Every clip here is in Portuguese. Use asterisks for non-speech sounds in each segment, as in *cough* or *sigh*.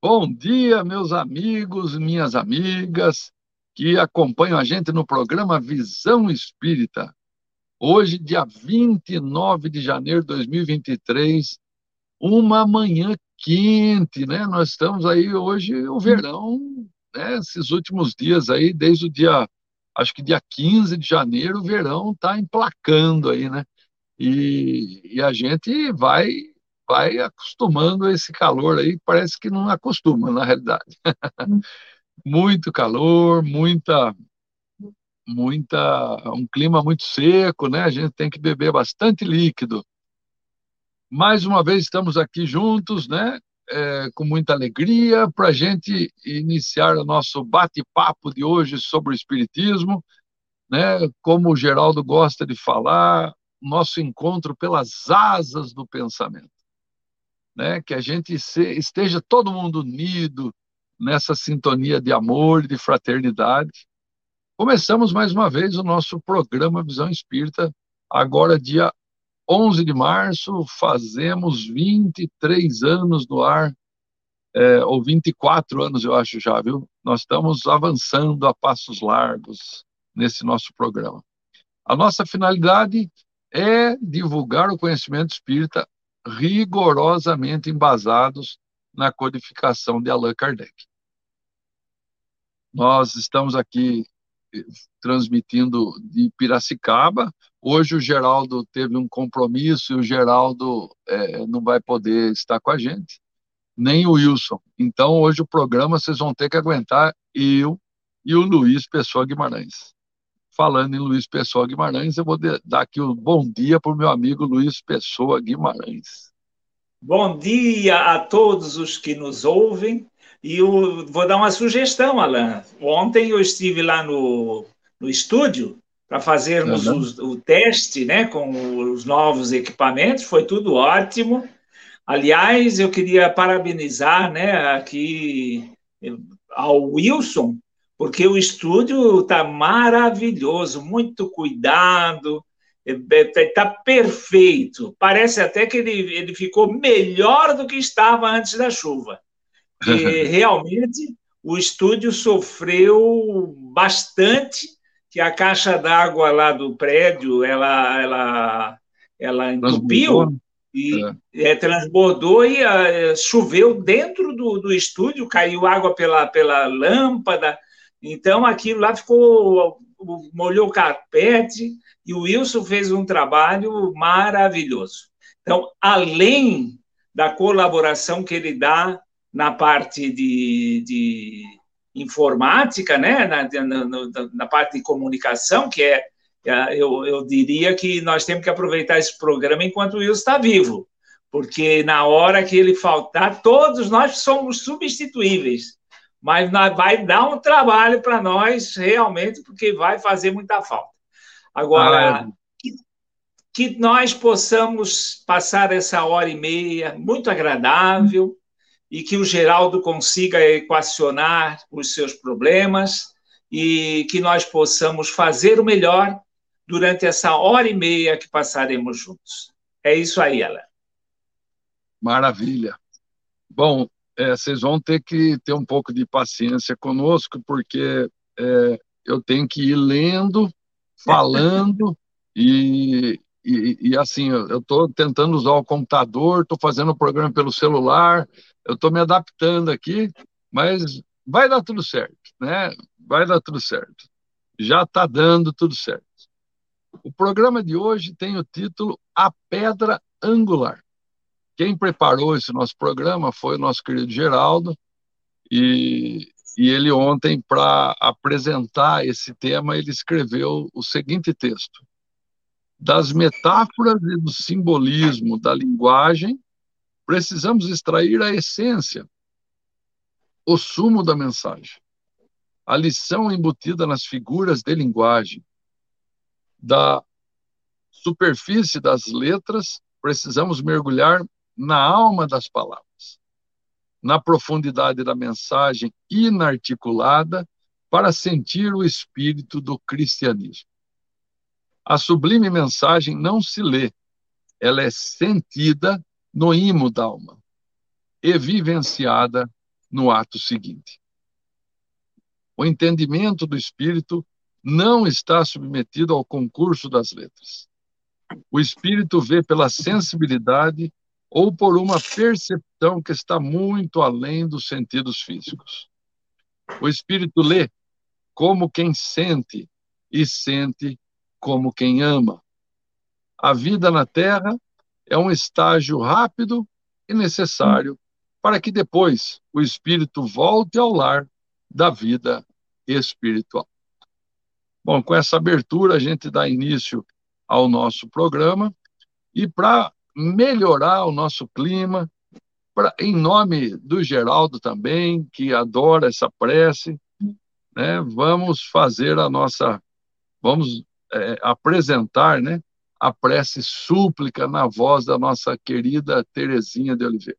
Bom dia, meus amigos, minhas amigas que acompanham a gente no programa Visão Espírita. Hoje, dia 29 de janeiro de 2023, uma manhã quente, né? Nós estamos aí hoje, o verão, né? Esses últimos dias aí, desde o dia, acho que dia 15 de janeiro, o verão está emplacando aí, né? E, e a gente vai vai acostumando a esse calor aí, parece que não acostuma, na realidade. *laughs* muito calor, muita muita um clima muito seco, né? A gente tem que beber bastante líquido. Mais uma vez estamos aqui juntos, né? É, com muita alegria para a gente iniciar o nosso bate-papo de hoje sobre o espiritismo, né? Como o Geraldo gosta de falar, nosso encontro pelas asas do pensamento né? que a gente esteja todo mundo unido nessa sintonia de amor e de fraternidade. Começamos mais uma vez o nosso programa Visão Espírita, agora dia 11 de março, fazemos 23 anos no ar, é, ou 24 anos, eu acho já, viu? Nós estamos avançando a passos largos nesse nosso programa. A nossa finalidade é divulgar o conhecimento espírita rigorosamente embasados na codificação de Allan Kardec. Nós estamos aqui eh, transmitindo de Piracicaba. Hoje o Geraldo teve um compromisso e o Geraldo é, não vai poder estar com a gente, nem o Wilson. Então hoje o programa vocês vão ter que aguentar eu e o Luiz Pessoa Guimarães falando em Luiz Pessoa Guimarães, eu vou dar aqui um bom dia para o meu amigo Luiz Pessoa Guimarães. Bom dia a todos os que nos ouvem. E eu vou dar uma sugestão, Alan. Ontem eu estive lá no, no estúdio para fazermos uhum. o, o, teste né, com os novos equipamentos, foi tudo ótimo. Aliás, eu queria parabenizar né, aqui ao Wilson, porque o estúdio está maravilhoso, muito cuidado, está é, tá É, Parece até que ele, ele ficou melhor do que estava antes da chuva. E *laughs* realmente o estúdio sofreu bastante, que a caixa d'água lá do prédio ela ela ela entupiu e é. É, transbordou e uh, choveu dentro do, do estúdio, caiu água pela, pela lâmpada, então, aquilo lá ficou, molhou o carpete, e o Wilson fez um trabalho maravilhoso. Então, além da colaboração que ele dá na parte de, de informática, né, na, na, na, parte de comunicação, que é, é, eu, eu diria que nós temos que aproveitar esse programa enquanto o Wilson está vivo, porque na hora que ele faltar, todos nós somos substituíveis mas vai dar um trabalho para nós realmente, porque vai fazer muita falta. Agora, ah, é. que, que, nós possamos passar essa hora e meia muito agradável e que o Geraldo consiga equacionar os seus problemas e que nós possamos fazer o melhor durante essa hora e meia que passaremos juntos. É isso aí, Ela. Maravilha. Bom, é, vocês vão ter que ter um pouco de paciência conosco, porque é, eu tenho que ir lendo, *laughs* falando, e, e, e, assim, eu estou tentando usar o computador, estou fazendo o programa pelo celular, eu estou me adaptando aqui, mas vai dar tudo certo, né? Vai dar tudo certo. Já está dando tudo certo. O programa de hoje tem o título A Pedra Angular. Quem preparou esse nosso programa foi o nosso querido Geraldo, e, e ele ontem, para apresentar esse tema, ele escreveu o seguinte texto: Das metáforas e do simbolismo da linguagem, precisamos extrair a essência, o sumo da mensagem, a lição embutida nas figuras de linguagem, da superfície das letras, precisamos mergulhar na alma das palavras, na profundidade da mensagem inarticulada para sentir o espírito do cristianismo. A sublime mensagem não se lê, ela é sentida no imo da alma e vivenciada no ato seguinte. O entendimento do espírito não está submetido ao concurso das letras. O espírito vê pela sensibilidade ou por uma percepção que está muito além dos sentidos físicos. O espírito lê como quem sente e sente como quem ama. A vida na Terra é um estágio rápido e necessário para que depois o espírito volte ao lar da vida espiritual. Bom, com essa abertura a gente dá início ao nosso programa e para melhorar o nosso clima, pra, em nome do Geraldo também, que adora essa prece, né, vamos fazer a nossa, vamos é, apresentar né, a prece súplica na voz da nossa querida Terezinha de Oliveira.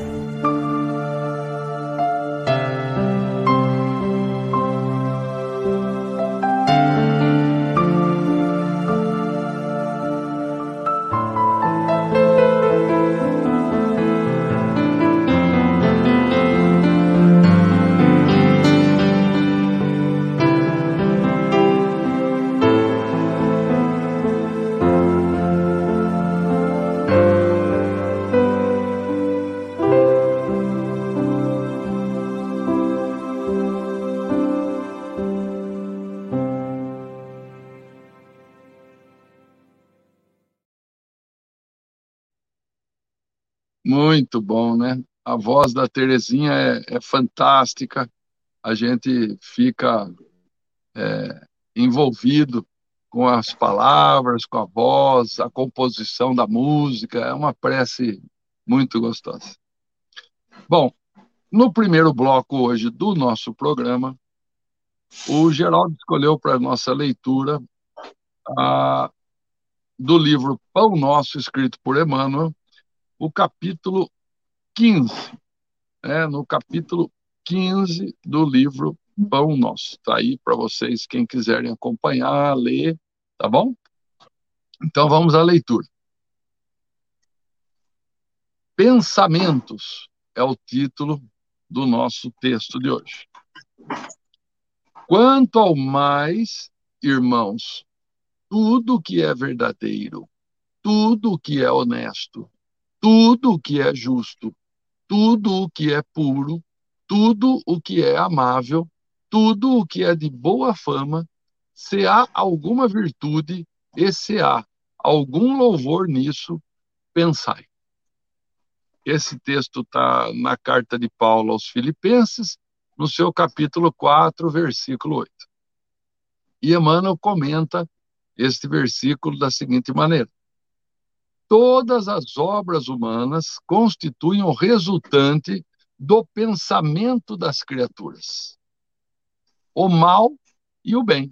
Muito bom, né? A voz da Terezinha é, é fantástica, a gente fica é, envolvido com as palavras, com a voz, a composição da música, é uma prece muito gostosa. Bom, no primeiro bloco hoje do nosso programa, o Geraldo escolheu para nossa leitura a, do livro Pão Nosso, escrito por Emmanuel, o capítulo 15, é, no capítulo 15 do livro Pão Nosso. Está aí para vocês, quem quiserem acompanhar, ler, tá bom? Então vamos à leitura. Pensamentos é o título do nosso texto de hoje. Quanto ao mais, irmãos, tudo que é verdadeiro, tudo que é honesto, tudo que é justo, tudo o que é puro, tudo o que é amável, tudo o que é de boa fama, se há alguma virtude e se há algum louvor nisso, pensai. Esse texto está na carta de Paulo aos Filipenses, no seu capítulo 4, versículo 8. E Emmanuel comenta este versículo da seguinte maneira: todas as obras humanas constituem o resultante do pensamento das criaturas. O mal e o bem,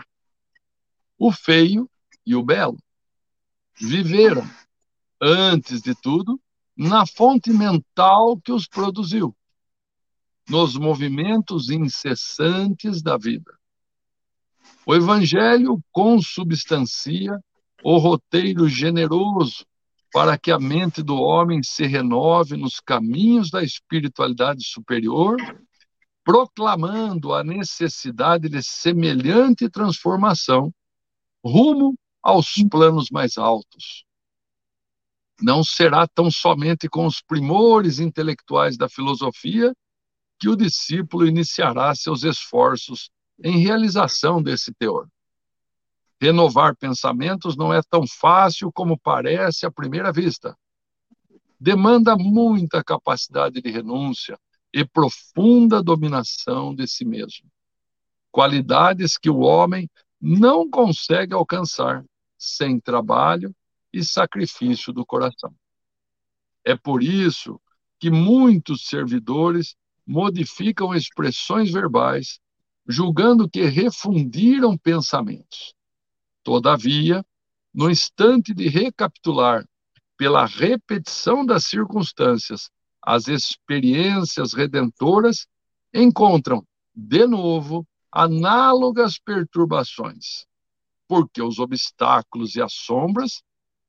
o feio e o belo. Viveram, antes de tudo, na fonte mental que os produziu, nos movimentos incessantes da vida. O Evangelho consubstancia o roteiro generoso para que a mente do homem se renove nos caminhos da espiritualidade superior, proclamando a necessidade de semelhante transformação rumo aos planos mais altos. Não será tão somente com os primores intelectuais da filosofia que o discípulo iniciará seus esforços em realização desse teor. Renovar pensamentos não é tão fácil como parece à primeira vista. Demanda muita capacidade de renúncia e profunda dominação de si mesmo. Qualidades que o homem não consegue alcançar sem trabalho e sacrifício do coração. É por isso que muitos servidores modificam expressões verbais, julgando que refundiram pensamentos. Todavia, no instante de recapitular, pela repetição das circunstâncias, as experiências redentoras, encontram, de novo, análogas perturbações, porque os obstáculos e as sombras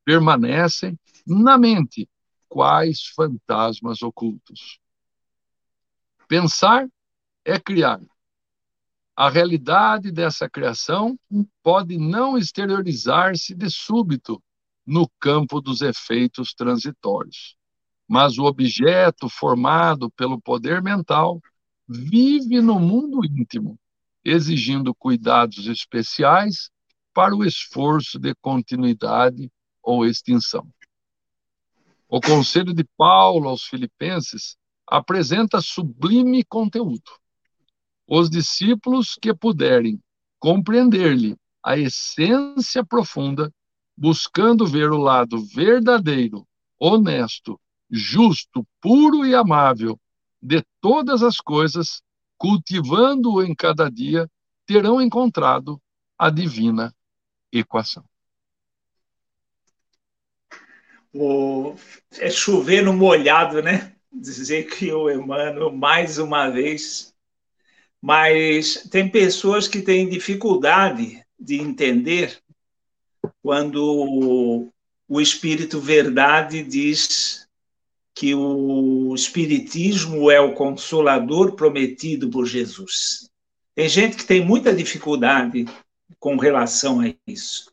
permanecem na mente, quais fantasmas ocultos. Pensar é criar, a realidade dessa criação pode não exteriorizar-se de súbito no campo dos efeitos transitórios, mas o objeto formado pelo poder mental vive no mundo íntimo, exigindo cuidados especiais para o esforço de continuidade ou extinção. O conselho de Paulo aos Filipenses apresenta sublime conteúdo os discípulos que puderem compreender-lhe a essência profunda, buscando ver o lado verdadeiro, honesto, justo, puro e amável de todas as coisas, cultivando-o em cada dia, terão encontrado a divina equação. O, é chover no molhado, né? Dizer que o Emmanuel, mais uma vez, mas tem pessoas que têm dificuldade de entender quando o Espírito Verdade diz que o Espiritismo é o consolador prometido por Jesus. Tem gente que tem muita dificuldade com relação a isso.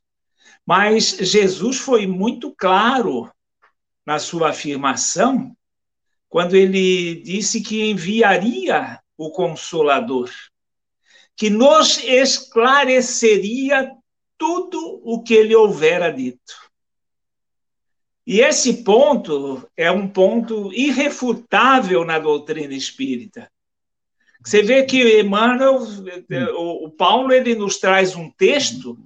Mas Jesus foi muito claro na sua afirmação quando ele disse que enviaria o Consolador, que nos esclareceria tudo o que ele houvera dito. E esse ponto é um ponto irrefutável na doutrina espírita. Você vê que Emmanuel, o, Paulo, ele nos traz um texto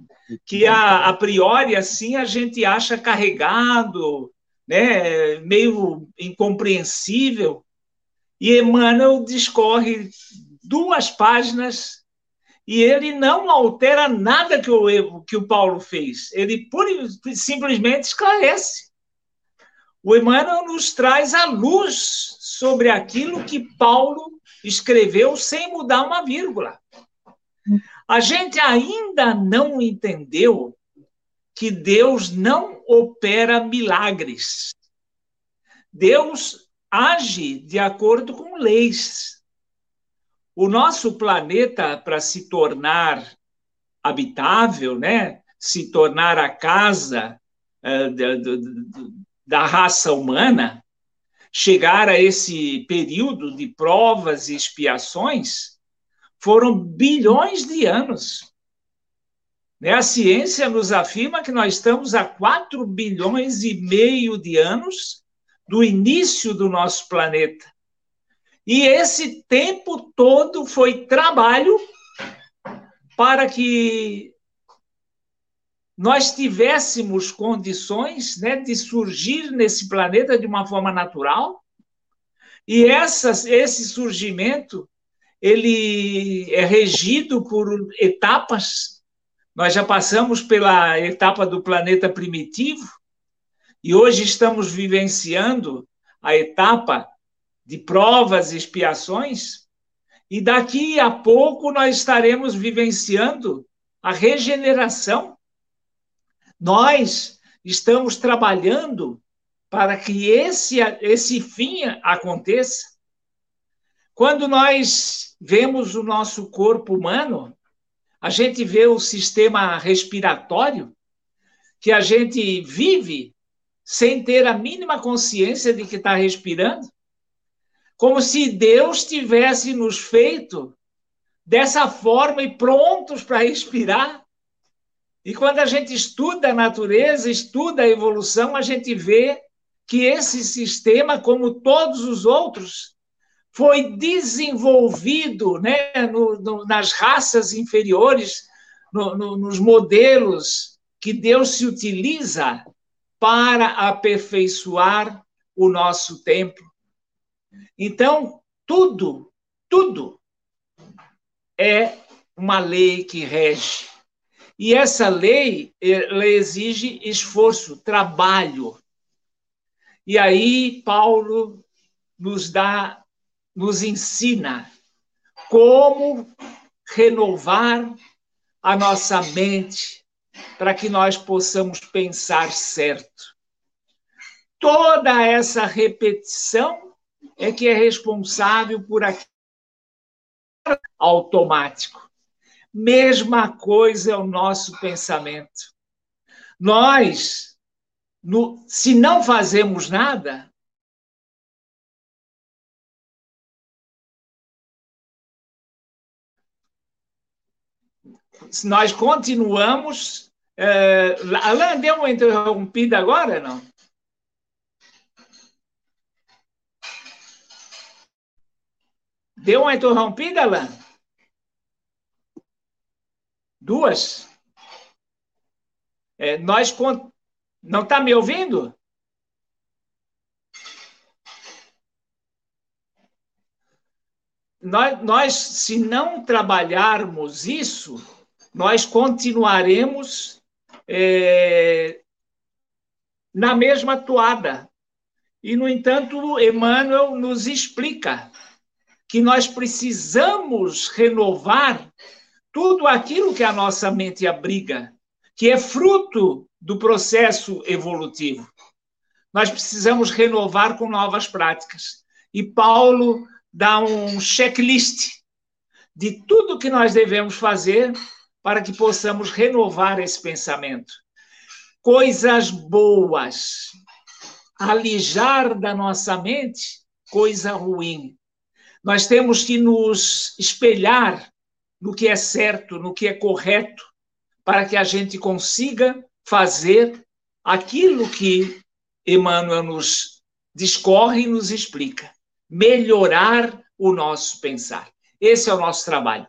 que a, a priori assim a gente acha carregado, né, meio incompreensível, e Emmanuel discorre duas páginas e ele não altera nada que o, que o Paulo fez. Ele pura, simplesmente esclarece. O Emmanuel nos traz a luz sobre aquilo que Paulo escreveu sem mudar uma vírgula. A gente ainda não entendeu que Deus não opera milagres. Deus age de acordo com leis. O nosso planeta, para se tornar habitável, né, se tornar a casa uh, da, da raça humana, chegar a esse período de provas e expiações, foram bilhões de anos. Né, a ciência nos afirma que nós estamos há 4 bilhões e meio de anos do início do nosso planeta. E esse tempo todo foi trabalho para que nós tivéssemos condições né, de surgir nesse planeta de uma forma natural. E essas, esse surgimento ele é regido por etapas. Nós já passamos pela etapa do planeta primitivo, e hoje estamos vivenciando a etapa de provas e expiações, e daqui a pouco nós estaremos vivenciando a regeneração. Nós estamos trabalhando para que esse, esse fim aconteça. Quando nós vemos o nosso corpo humano, a gente vê o sistema respiratório, que a gente vive sem ter a mínima consciência de que está respirando, como se Deus tivesse nos feito dessa forma e prontos para respirar. E quando a gente estuda a natureza, estuda a evolução, a gente vê que esse sistema, como todos os outros, foi desenvolvido né, no, no, nas raças inferiores, no, nos modelos que Deus se utiliza para aperfeiçoar o nosso templo. Então, tudo, tudo é uma lei que rege. E essa lei ela exige esforço, trabalho. E aí Paulo nos dá, nos ensina como renovar a nossa mente para que nós possamos pensar certo. Toda essa repetição é que é responsável por aquilo automático. Mesma coisa é o nosso pensamento. Nós, no, se não fazemos nada, nós continuamos. Uh, Alain deu uma interrompida agora, não? Deu uma interrompida, Alain? Duas? É, nós não está me ouvindo? Nós, nós, se não trabalharmos isso, nós continuaremos é, na mesma toada. E, no entanto, Emmanuel nos explica que nós precisamos renovar tudo aquilo que a nossa mente abriga, que é fruto do processo evolutivo. Nós precisamos renovar com novas práticas. E Paulo dá um checklist de tudo que nós devemos fazer para que possamos renovar esse pensamento. Coisas boas, alijar da nossa mente coisa ruim. Nós temos que nos espelhar no que é certo, no que é correto, para que a gente consiga fazer aquilo que Emmanuel nos discorre e nos explica. Melhorar o nosso pensar. Esse é o nosso trabalho.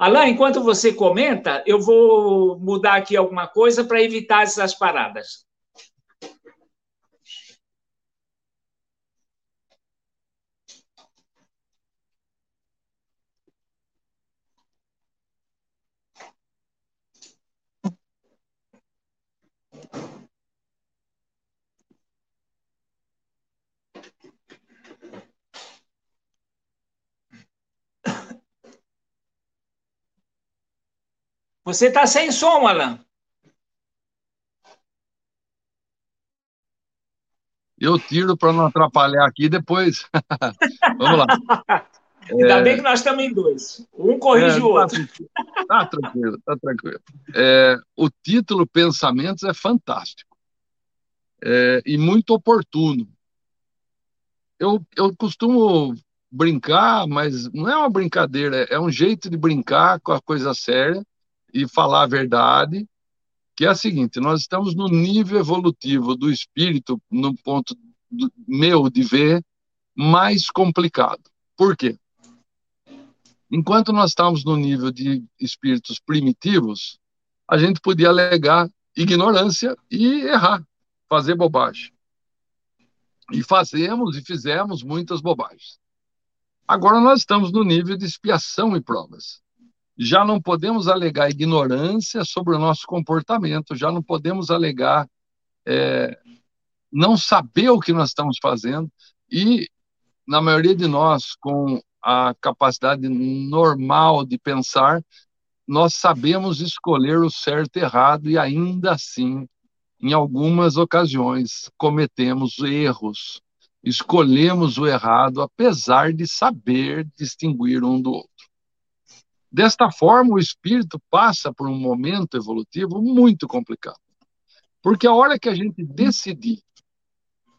Alain, enquanto você comenta, eu vou mudar aqui alguma coisa para evitar essas paradas. Você está sem som, Alan. Eu tiro para não atrapalhar aqui depois. *laughs* Vamos lá. *laughs* Ainda é... bem que nós estamos em dois. Um corrige é, o tá outro. Tá, tá tranquilo, tá tranquilo. É, o título Pensamentos é fantástico é, e muito oportuno. Eu, eu costumo brincar, mas não é uma brincadeira, é um jeito de brincar com a coisa séria e falar a verdade, que é a seguinte: nós estamos no nível evolutivo do espírito, no ponto do, meu de ver, mais complicado. Por quê? Enquanto nós estamos no nível de espíritos primitivos, a gente podia alegar ignorância e errar, fazer bobagem. E fazemos e fizemos muitas bobagens. Agora nós estamos no nível de expiação e provas já não podemos alegar ignorância sobre o nosso comportamento, já não podemos alegar é, não saber o que nós estamos fazendo e, na maioria de nós, com a capacidade normal de pensar, nós sabemos escolher o certo e errado e ainda assim em algumas ocasiões, cometemos erros, escolhemos o errado, apesar de saber distinguir um do outro. Desta forma, o espírito passa por um momento evolutivo muito complicado. Porque a hora que a gente decidir,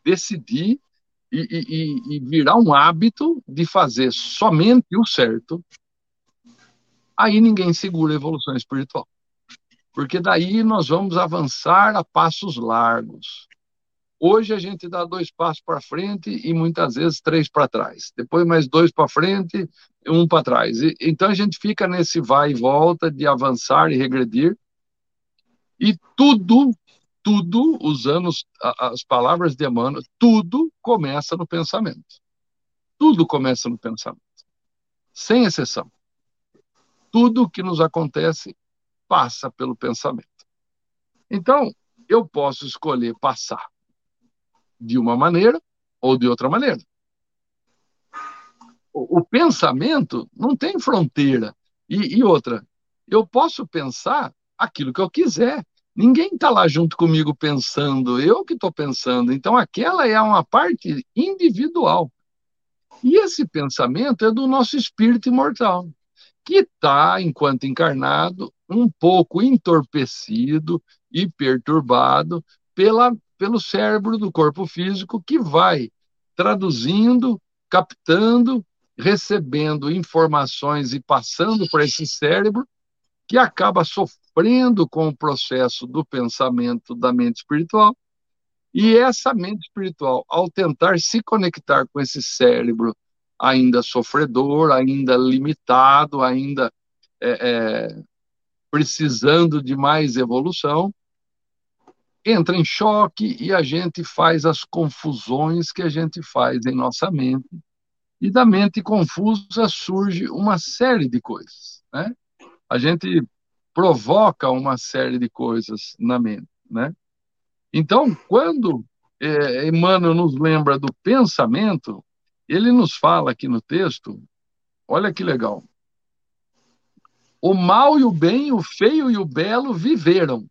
decidir e, e, e virar um hábito de fazer somente o certo, aí ninguém segura a evolução espiritual. Porque daí nós vamos avançar a passos largos. Hoje a gente dá dois passos para frente e muitas vezes três para trás. Depois mais dois para frente um para trás. E, então a gente fica nesse vai e volta de avançar e regredir. E tudo tudo, usando as palavras de Emmanuel, tudo começa no pensamento. Tudo começa no pensamento. Sem exceção. Tudo que nos acontece passa pelo pensamento. Então, eu posso escolher passar de uma maneira ou de outra maneira. O, o pensamento não tem fronteira. E, e outra, eu posso pensar aquilo que eu quiser. Ninguém está lá junto comigo pensando, eu que estou pensando. Então, aquela é uma parte individual. E esse pensamento é do nosso espírito imortal, que está, enquanto encarnado, um pouco entorpecido e perturbado pela, pelo cérebro do corpo físico, que vai traduzindo, captando, recebendo informações e passando para esse cérebro, que acaba sofrendo com o processo do pensamento da mente espiritual. E essa mente espiritual, ao tentar se conectar com esse cérebro ainda sofredor, ainda limitado, ainda é, é, precisando de mais evolução, entra em choque e a gente faz as confusões que a gente faz em nossa mente. E da mente confusa surge uma série de coisas. Né? A gente provoca uma série de coisas na mente, né? Então, quando é, Emmanuel nos lembra do pensamento, ele nos fala aqui no texto, olha que legal. O mal e o bem, o feio e o belo viveram,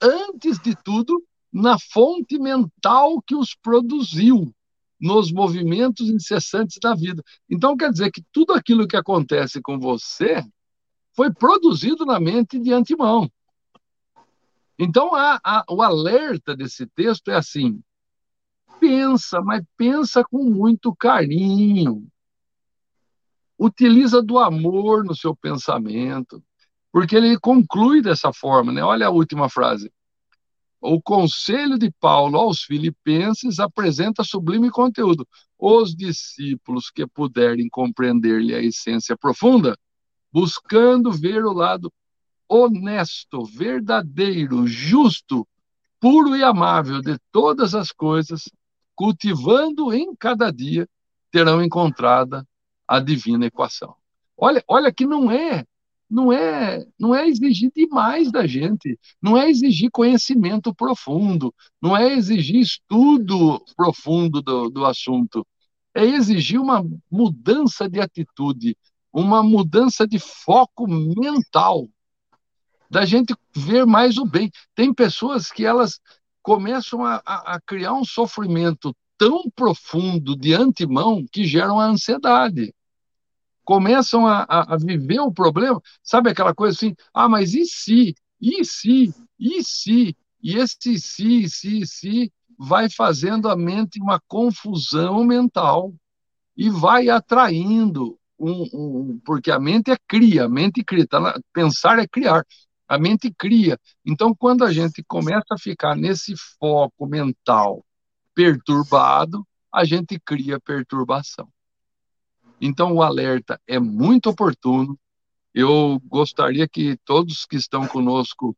antes de tudo, na fonte mental que os produziu, nos movimentos incessantes da vida. Então, quer dizer que tudo aquilo que acontece com você foi produzido na mente de antemão. Então, a, a, o alerta desse texto é assim: pensa, mas pensa com muito carinho. Utiliza do amor no seu pensamento, porque ele conclui dessa forma, né? Olha a última frase. O conselho de Paulo aos filipenses apresenta sublime conteúdo. Os discípulos que puderem compreender-lhe a essência profunda buscando ver o lado honesto, verdadeiro, justo, puro e amável de todas as coisas, cultivando em cada dia, terão encontrada a divina equação. Olha, olha que não é, não é, não é exigir demais da gente, não é exigir conhecimento profundo, não é exigir estudo profundo do, do assunto, é exigir uma mudança de atitude, uma mudança de foco mental, da gente ver mais o bem. Tem pessoas que elas começam a, a, a criar um sofrimento tão profundo de antemão que geram a ansiedade. Começam a, a, a, viver o problema, sabe aquela coisa assim, ah, mas e se? E se? E se? E esse se, se, se vai fazendo a mente uma confusão mental e vai atraindo um, um, porque a mente é cria, a mente cria, tá pensar é criar, a mente cria. Então, quando a gente começa a ficar nesse foco mental perturbado, a gente cria perturbação. Então, o alerta é muito oportuno. Eu gostaria que todos que estão conosco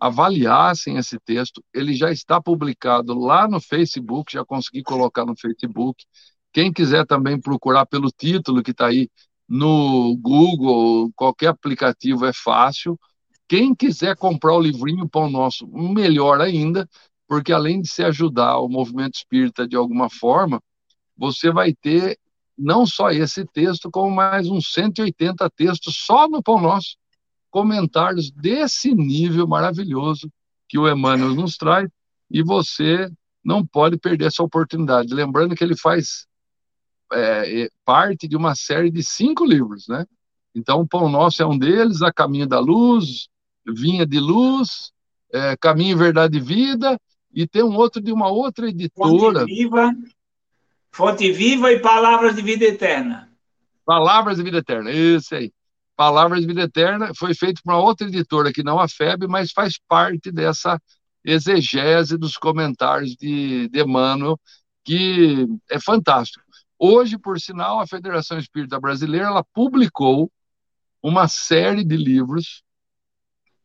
avaliassem esse texto. Ele já está publicado lá no Facebook, já consegui colocar no Facebook. Quem quiser também procurar pelo título que está aí no Google, qualquer aplicativo é fácil. Quem quiser comprar o livrinho Pão Nosso, melhor ainda, porque além de se ajudar o movimento espírita de alguma forma, você vai ter não só esse texto, como mais uns 180 textos só no Pão Nosso, comentários desse nível maravilhoso que o Emmanuel nos traz, e você não pode perder essa oportunidade. Lembrando que ele faz é, é, parte de uma série de cinco livros, né? Então, o Pão Nosso é um deles, A Caminho da Luz, Vinha de Luz, é, Caminho, Verdade e Vida, e tem um outro de uma outra editora. Fonte Viva, Fonte Viva e Palavras de Vida Eterna. Palavras de Vida Eterna, isso aí. Palavras de Vida Eterna foi feito por uma outra editora que não a FEB, mas faz parte dessa exegese dos comentários de, de Emmanuel, que é fantástico. Hoje, por sinal, a Federação Espírita Brasileira ela publicou uma série de livros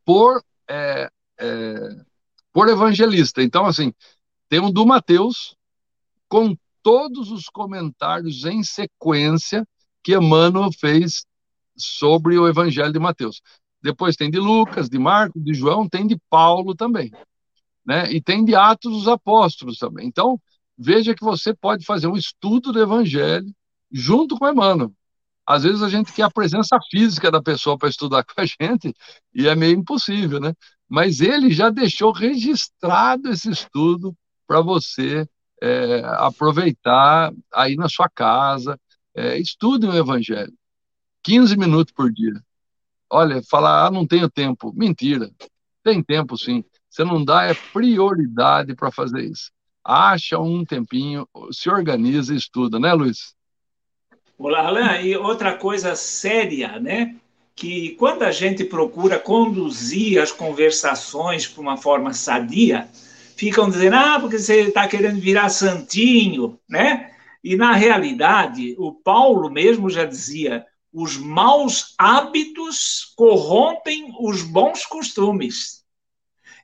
por, é, é, por evangelista. Então, assim, tem um do Mateus com todos os comentários em sequência que Emmanuel fez sobre o Evangelho de Mateus. Depois tem de Lucas, de Marcos, de João, tem de Paulo também. Né? E tem de Atos dos Apóstolos também. Então, veja que você pode fazer um estudo do Evangelho junto com Emmanuel. Às vezes a gente quer a presença física da pessoa para estudar *laughs* com a gente e é meio impossível, né? Mas ele já deixou registrado esse estudo para você é, aproveitar aí na sua casa, é, o Evangelho. 15 minutos por dia. Olha, falar, ah, não tenho tempo. Mentira. Tem tempo sim. Você não dá é prioridade para fazer isso. Acha um tempinho, se organiza e estuda, né, Luiz? Olá, Alain. E outra coisa séria, né? Que quando a gente procura conduzir as conversações por uma forma sadia, ficam dizendo, ah, porque você está querendo virar santinho, né? E na realidade, o Paulo mesmo já dizia: os maus hábitos corrompem os bons costumes.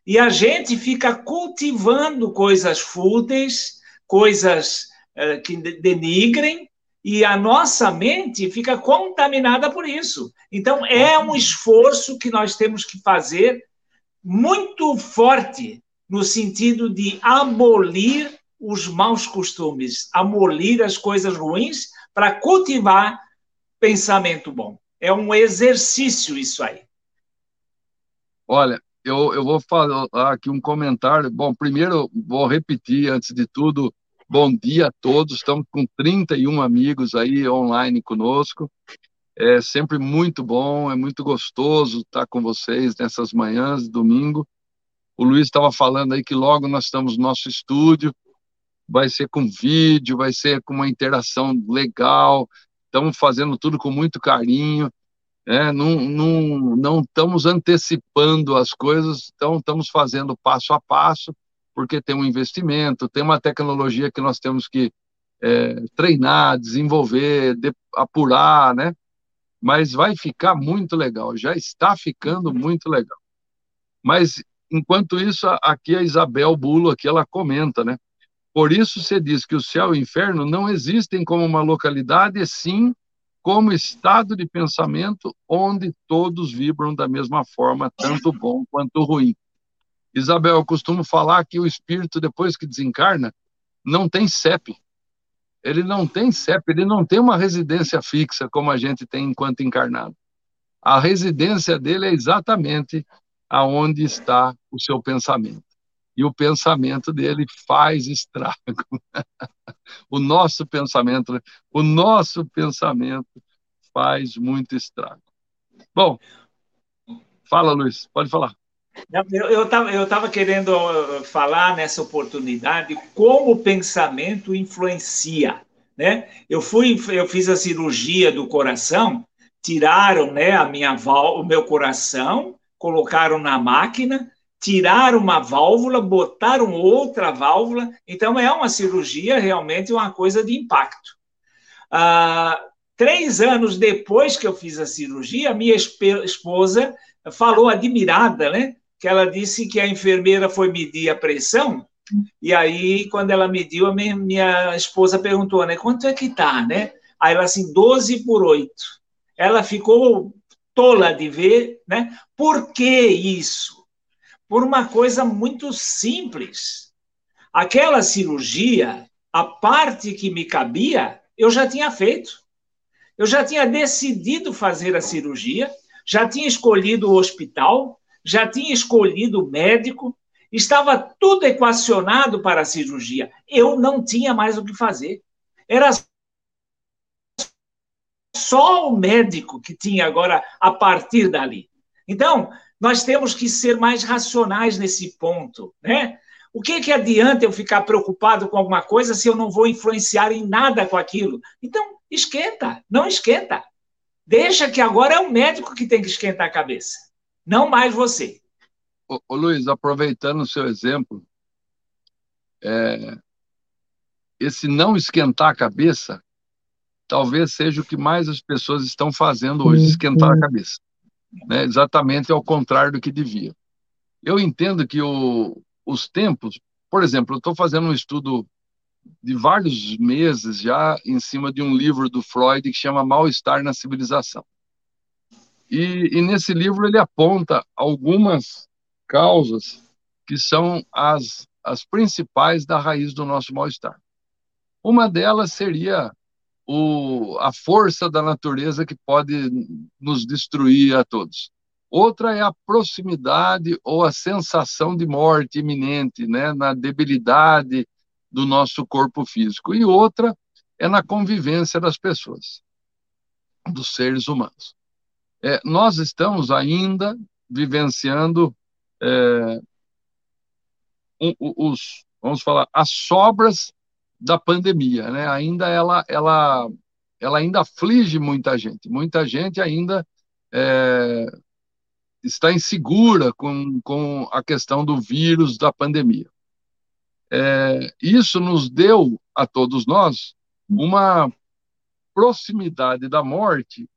E a gente fica cultivando coisas fúteis, coisas uh, que denigrem, e a nossa mente fica contaminada por isso. Então, é um esforço que nós temos que fazer muito forte no sentido de abolir os maus costumes, abolir as coisas ruins para cultivar pensamento bom. É um exercício isso aí. Olha, eu, eu vou falar aqui um comentário. Bom, primeiro vou repetir, antes de tudo, bom dia a todos. Estamos com 31 amigos aí online conosco. É sempre muito bom, é muito gostoso estar com vocês nessas manhãs de domingo. O Luiz estava falando aí que logo nós estamos no nosso estúdio, vai ser com vídeo, vai ser com uma interação legal. Estamos fazendo tudo com muito carinho, né? não, não, não estamos antecipando as coisas, então estamos fazendo passo a passo, porque tem um investimento, tem uma tecnologia que nós temos que é, treinar, desenvolver, de, apurar, né? Mas vai ficar muito legal, já está ficando muito legal. Mas Enquanto isso, aqui a Isabel Bulo, aqui ela comenta, né? Por isso se diz que o céu e o inferno não existem como uma localidade, sim como estado de pensamento onde todos vibram da mesma forma, tanto bom quanto ruim. Isabel, eu costumo falar que o espírito, depois que desencarna, não tem CEP. Ele não tem CEP, ele não tem uma residência fixa como a gente tem enquanto encarnado. A residência dele é exatamente aonde está o seu pensamento. E o pensamento dele faz estrago. *laughs* o nosso pensamento, o nosso pensamento faz muito estrago. Bom, fala, Luiz, pode falar. Eu estava eu tava querendo uh, falar nessa oportunidade como o pensamento influencia. Né? Eu fui, eu fiz a cirurgia do coração, tiraram né, a minha o meu coração colocaram na máquina, tiraram uma válvula, botaram outra válvula. Então, é uma cirurgia realmente uma coisa de impacto. Ah, três anos depois que eu fiz a cirurgia, minha esposa falou admirada, né? Que ela disse que a enfermeira foi medir a pressão e aí, quando ela mediu, a minha, minha esposa perguntou, né? Quanto é que tá, né? Aí ela assim, 12 por 8. Ela ficou tola de ver, né? Por que isso? Por uma coisa muito simples. Aquela cirurgia, a parte que me cabia, eu já tinha feito. Eu já tinha decidido fazer a cirurgia, já tinha escolhido o hospital, já tinha escolhido o médico. Estava tudo equacionado para a cirurgia. Eu não tinha mais o que fazer. Era só o médico que tinha agora a partir dali. Então, nós temos que ser mais racionais nesse ponto, né? O que, que adianta eu ficar preocupado com alguma coisa se eu não vou influenciar em nada com aquilo? Então, esquenta, não esquenta. Deixa que agora é o médico que tem que esquentar a cabeça, não mais você. Ô, ô Luiz, aproveitando o seu exemplo, é, esse não esquentar a cabeça talvez seja o que mais as pessoas estão fazendo hoje, esquentar a cabeça. Né? Exatamente ao contrário do que devia. Eu entendo que o, os tempos, por exemplo, eu estou fazendo um estudo de vários meses já em cima de um livro do Freud que chama Mal-Estar na Civilização. E, e, nesse livro ele aponta algumas causas que são as, as principais da raiz do nosso mal-estar. Uma delas seria o, a força da natureza que pode nos destruir a todos. Outra é a proximidade ou a sensação de morte iminente, né, na debilidade do nosso corpo físico. E outra é na convivência das pessoas, dos seres humanos. É, nós estamos ainda vivenciando é, os, vamos falar, as sobras da pandemia, né? Ainda ela, ela, ela ainda aflige muita gente. Muita gente ainda é, está insegura com, com a questão do vírus da pandemia. É, isso nos deu a todos nós uma proximidade da morte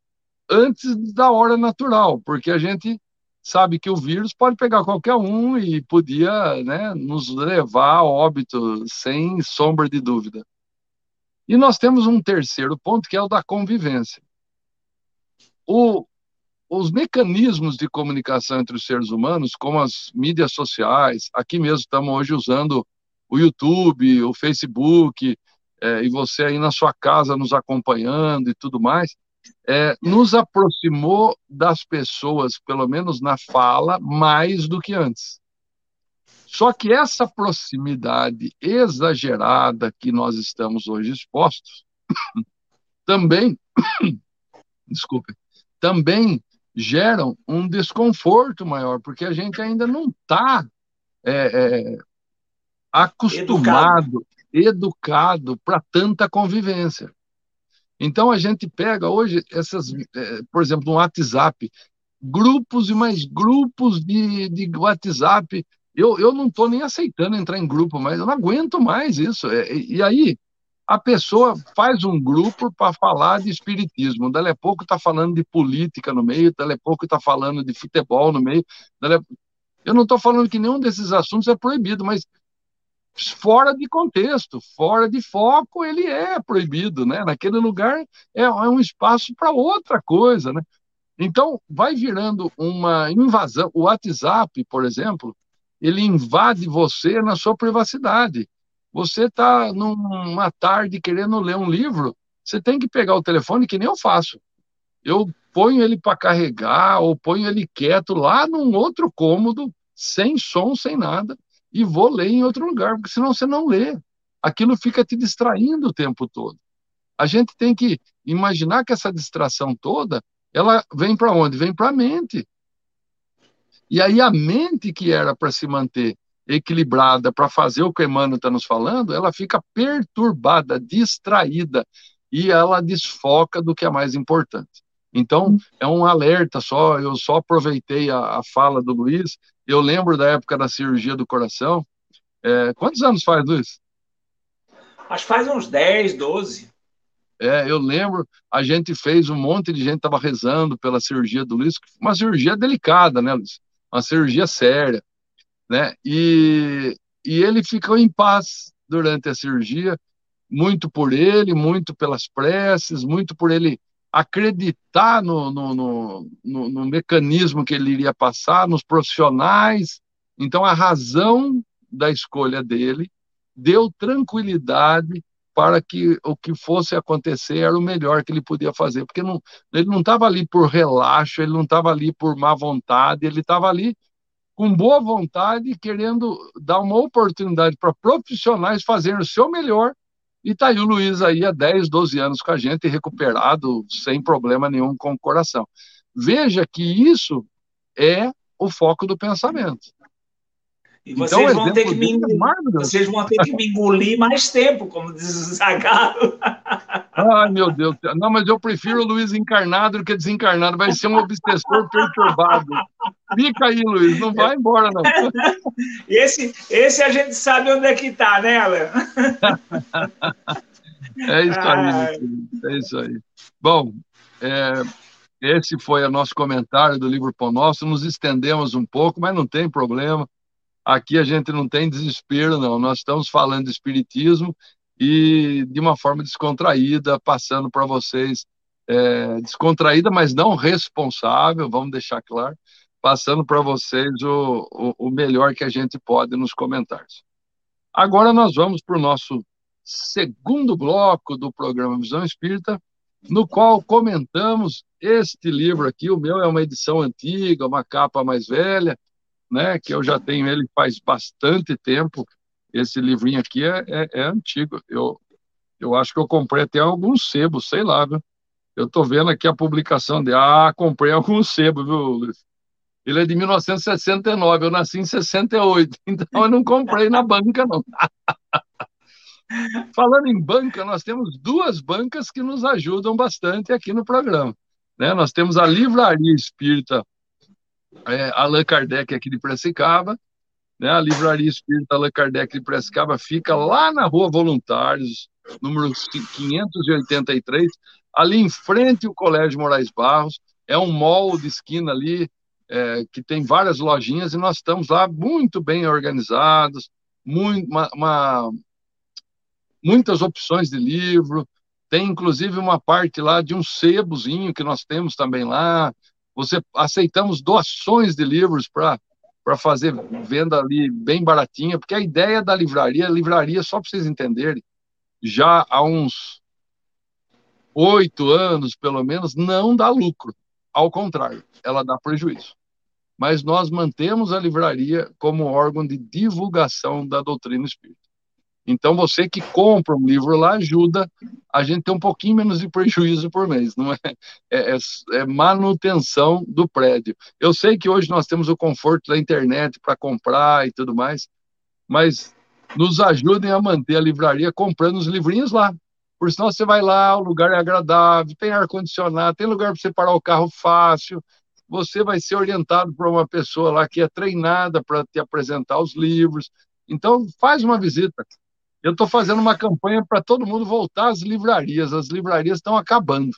antes da hora natural, porque a gente sabe que o vírus pode pegar qualquer um e podia né, nos levar a óbito sem sombra de dúvida. E nós temos um terceiro ponto, que é o da convivência. O, os mecanismos de comunicação entre os seres humanos, como as mídias sociais, aqui mesmo estamos hoje usando o YouTube, o Facebook, é, e você aí na sua casa nos acompanhando e tudo mais, é, nos aproximou das pessoas, pelo menos na fala, mais do que antes. Só que essa proximidade exagerada que nós estamos hoje expostos, *coughs* também, *coughs* desculpe, também geram um desconforto maior, porque a gente ainda não está é, é, acostumado, educado para tanta convivência. Então a gente pega hoje essas, é, por exemplo, no WhatsApp, grupos e mais grupos de, de WhatsApp. Eu, eu não estou nem aceitando entrar em grupo, mas eu não aguento mais isso. É, e aí a pessoa faz um grupo para falar de espiritismo. Dali a pouco está falando de política no meio, dali a pouco está falando de futebol no meio. A... Eu não estou falando que nenhum desses assuntos é proibido, mas fora de contexto, fora de foco, ele é proibido, né? Naquele lugar é, é um espaço para outra coisa, né? Então, vai virando uma invasão. O WhatsApp, por exemplo, ele invade você na sua privacidade. Você está numa tarde querendo ler um livro, você tem que pegar o telefone, que nem eu faço. Eu ponho ele para carregar, ou ponho ele quieto lá num outro cômodo, sem som, sem nada, e vou ler em outro lugar, porque senão você não lê. Aquilo fica te distraindo o tempo todo. A gente tem que imaginar que essa distração toda, ela vem para onde? Vem para a mente. E aí a mente que era para se manter equilibrada, para fazer o que o Emmanuel está nos falando, ela fica perturbada, distraída, e ela desfoca do que é mais importante. Então, hum. é um alerta só, eu só aproveitei a, a fala do Luiz eu lembro da época da cirurgia do coração. É, quantos anos faz, Luiz? Acho que faz uns 10, 12. É, eu lembro, a gente fez, um monte de gente estava rezando pela cirurgia do Luiz, uma cirurgia delicada, né, Luiz? Uma cirurgia séria, né? E, e ele ficou em paz durante a cirurgia, muito por ele, muito pelas preces, muito por ele acreditar no, no, no, no, no mecanismo que ele iria passar, nos profissionais. Então, a razão da escolha dele deu tranquilidade para que o que fosse acontecer era o melhor que ele podia fazer, porque não, ele não estava ali por relaxo, ele não estava ali por má vontade, ele estava ali com boa vontade, querendo dar uma oportunidade para profissionais fazerem o seu melhor. E está aí o Luiz aí há 10, 12 anos com a gente, recuperado, sem problema nenhum com o coração. Veja que isso é o foco do pensamento. E então, vocês, então, vão ter que me engolir, vocês vão ter que me engolir mais tempo, como diz o Zagalo. Ai, meu Deus. Não, mas eu prefiro o Luiz encarnado do que desencarnado. Vai ser um obsessor perturbado. Fica aí, Luiz. Não vai embora, não. *laughs* Esse, esse a gente sabe onde é que está, né, Alan? *laughs* É isso aí. É isso aí. Bom, é, esse foi o nosso comentário do livro Pão Nosso. Nos estendemos um pouco, mas não tem problema. Aqui a gente não tem desespero, não. Nós estamos falando de espiritismo e de uma forma descontraída, passando para vocês, é, descontraída, mas não responsável, vamos deixar claro, passando para vocês o, o, o, melhor que a gente pode nos comentários. Agora nós vamos para o nosso segundo bloco do programa Visão Espírita, no qual comentamos este livro aqui. O meu é uma edição antiga, uma capa mais velha, né? Que eu já tenho ele faz bastante tempo. Esse livrinho aqui é, é, é antigo. Eu, eu acho que eu comprei até alguns sebos, sei lá, viu? Eu tô vendo aqui a publicação de ah, comprei alguns sebos, viu, Luiz? Ele é de 1969, eu nasci em 68, *laughs* então eu não comprei na banca, não. *laughs* Falando em banca, nós temos duas bancas que nos ajudam bastante aqui no programa. Né? Nós temos a Livraria Espírita é, Allan Kardec aqui de Piracicaba, né? A Livraria Espírita Allan Kardec de Piracicaba fica lá na Rua Voluntários, número 583, ali em frente ao Colégio Moraes Barros. É um mall de esquina ali, é, que tem várias lojinhas, e nós estamos lá muito bem organizados, muito, uma, uma, muitas opções de livro, tem inclusive uma parte lá de um sebozinho que nós temos também lá, você aceitamos doações de livros para para fazer venda ali bem baratinha, porque a ideia da livraria, livraria, só para vocês entenderem, já há uns oito anos, pelo menos, não dá lucro. Ao contrário, ela dá prejuízo. Mas nós mantemos a livraria como órgão de divulgação da doutrina espírita. Então, você que compra um livro lá ajuda a gente ter um pouquinho menos de prejuízo por mês, não é? *laughs* É, é, é manutenção do prédio. Eu sei que hoje nós temos o conforto da internet para comprar e tudo mais, mas nos ajudem a manter a livraria comprando os livrinhos lá. Por senão você vai lá, o lugar é agradável, tem ar-condicionado, tem lugar para você parar o carro fácil, você vai ser orientado por uma pessoa lá que é treinada para te apresentar os livros. Então, faz uma visita eu estou fazendo uma campanha para todo mundo voltar às livrarias. As livrarias estão acabando.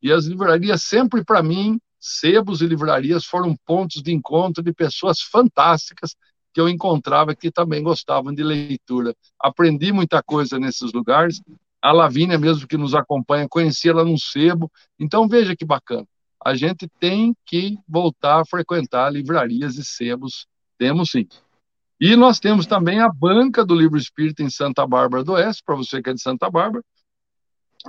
E as livrarias, sempre para mim, sebos e livrarias foram pontos de encontro de pessoas fantásticas que eu encontrava que também gostavam de leitura. Aprendi muita coisa nesses lugares. A Lavínia, mesmo que nos acompanha, conheci ela num sebo. Então, veja que bacana. A gente tem que voltar a frequentar livrarias e sebos. Temos sim. E nós temos também a banca do Livro Espírita em Santa Bárbara do Oeste, para você que é de Santa Bárbara,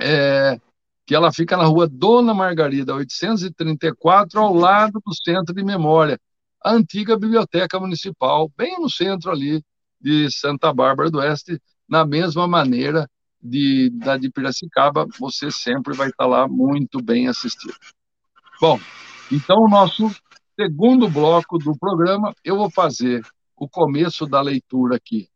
é, que ela fica na rua Dona Margarida, 834, ao lado do Centro de Memória, a antiga Biblioteca Municipal, bem no centro ali de Santa Bárbara do Oeste, na mesma maneira de, da de Piracicaba, você sempre vai estar lá muito bem assistido. Bom, então o nosso segundo bloco do programa, eu vou fazer o começo da leitura aqui,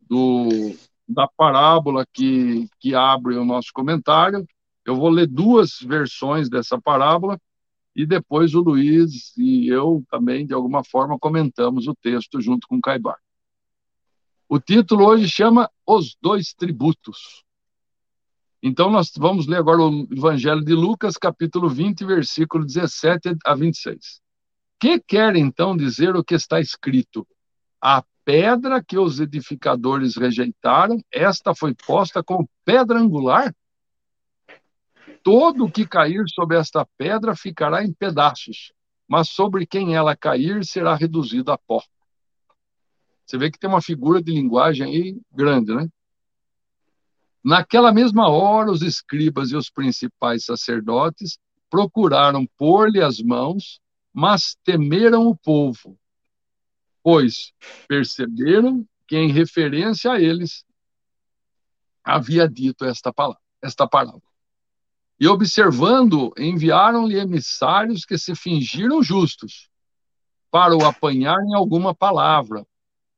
do, da parábola que, que abre o nosso comentário. Eu vou ler duas versões dessa parábola e depois o Luiz e eu também, de alguma forma, comentamos o texto junto com o Caibar. O título hoje chama Os Dois Tributos. Então, nós vamos ler agora o Evangelho de Lucas, capítulo 20, versículo 17 a 26. Que quer então dizer o que está escrito? A pedra que os edificadores rejeitaram, esta foi posta como pedra angular. Todo que cair sobre esta pedra ficará em pedaços, mas sobre quem ela cair será reduzido a pó. Você vê que tem uma figura de linguagem aí grande, né? Naquela mesma hora, os escribas e os principais sacerdotes procuraram pôr-lhe as mãos, mas temeram o povo pois perceberam que em referência a eles havia dito esta palavra, esta palavra. E observando, enviaram-lhe emissários que se fingiram justos, para o apanhar em alguma palavra,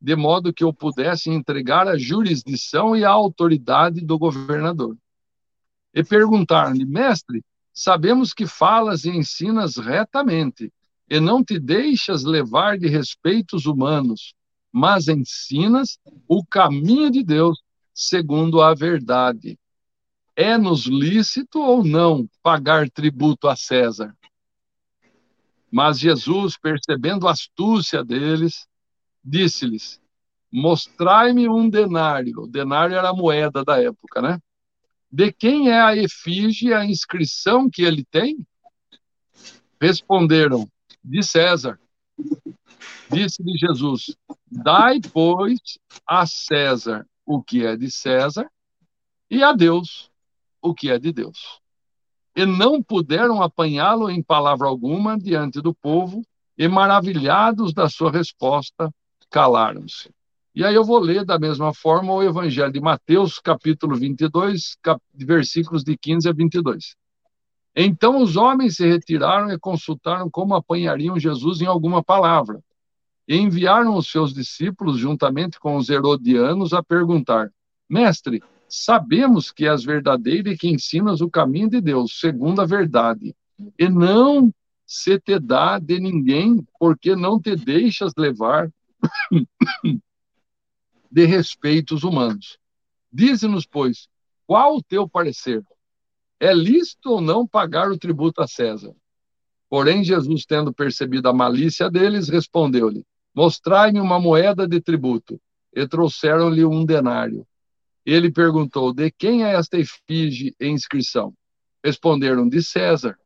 de modo que eu pudesse entregar a jurisdição e a autoridade do governador. E perguntaram-lhe, mestre, sabemos que falas e ensinas retamente, e não te deixas levar de respeitos humanos, mas ensinas o caminho de Deus segundo a verdade. É-nos lícito ou não pagar tributo a César? Mas Jesus, percebendo a astúcia deles, disse-lhes: Mostrai-me um denário. O denário era a moeda da época, né? De quem é a efígie, a inscrição que ele tem? Responderam: De César. Disse-lhe Jesus: Dai, pois, a César o que é de César e a Deus o que é de Deus. E não puderam apanhá-lo em palavra alguma diante do povo, e maravilhados da sua resposta, calaram-se. E aí eu vou ler da mesma forma o Evangelho de Mateus, capítulo 22, cap... versículos de 15 a 22. Então os homens se retiraram e consultaram como apanhariam Jesus em alguma palavra e enviaram os seus discípulos, juntamente com os herodianos, a perguntar: Mestre, sabemos que és verdadeiro e que ensinas o caminho de Deus, segundo a verdade, e não se te dá de ninguém, porque não te deixas levar de respeitos humanos. Dize-nos, pois, qual o teu parecer? É lícito ou não pagar o tributo a César? Porém, Jesus, tendo percebido a malícia deles, respondeu-lhe: Mostrai-me uma moeda de tributo. E trouxeram-lhe um denário. Ele perguntou: De quem é esta efígie e inscrição? Responderam: De César.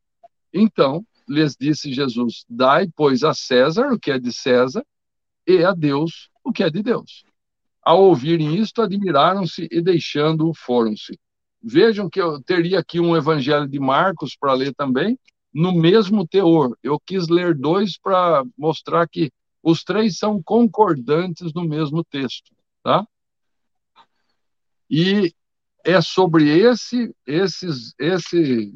Então lhes disse Jesus: Dai, pois, a César o que é de César, e a Deus o que é de Deus. Ao ouvirem isto, admiraram-se e, deixando-o, foram-se. Vejam que eu teria aqui um evangelho de Marcos para ler também, no mesmo teor. Eu quis ler dois para mostrar que os três são concordantes no mesmo texto, tá? E é sobre esse, esses, esse,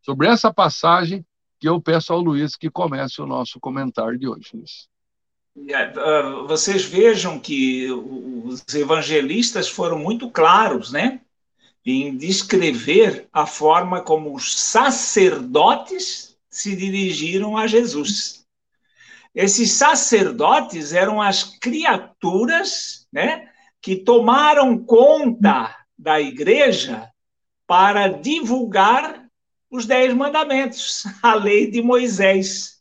sobre essa passagem que eu peço ao Luiz que comece o nosso comentário de hoje. Luiz. É, ah, vocês vejam que os evangelistas foram muito claros, né? Em descrever a forma como os sacerdotes se dirigiram a Jesus. Esses sacerdotes eram as criaturas né, que tomaram conta da igreja para divulgar os Dez Mandamentos, *laughs* a lei de Moisés.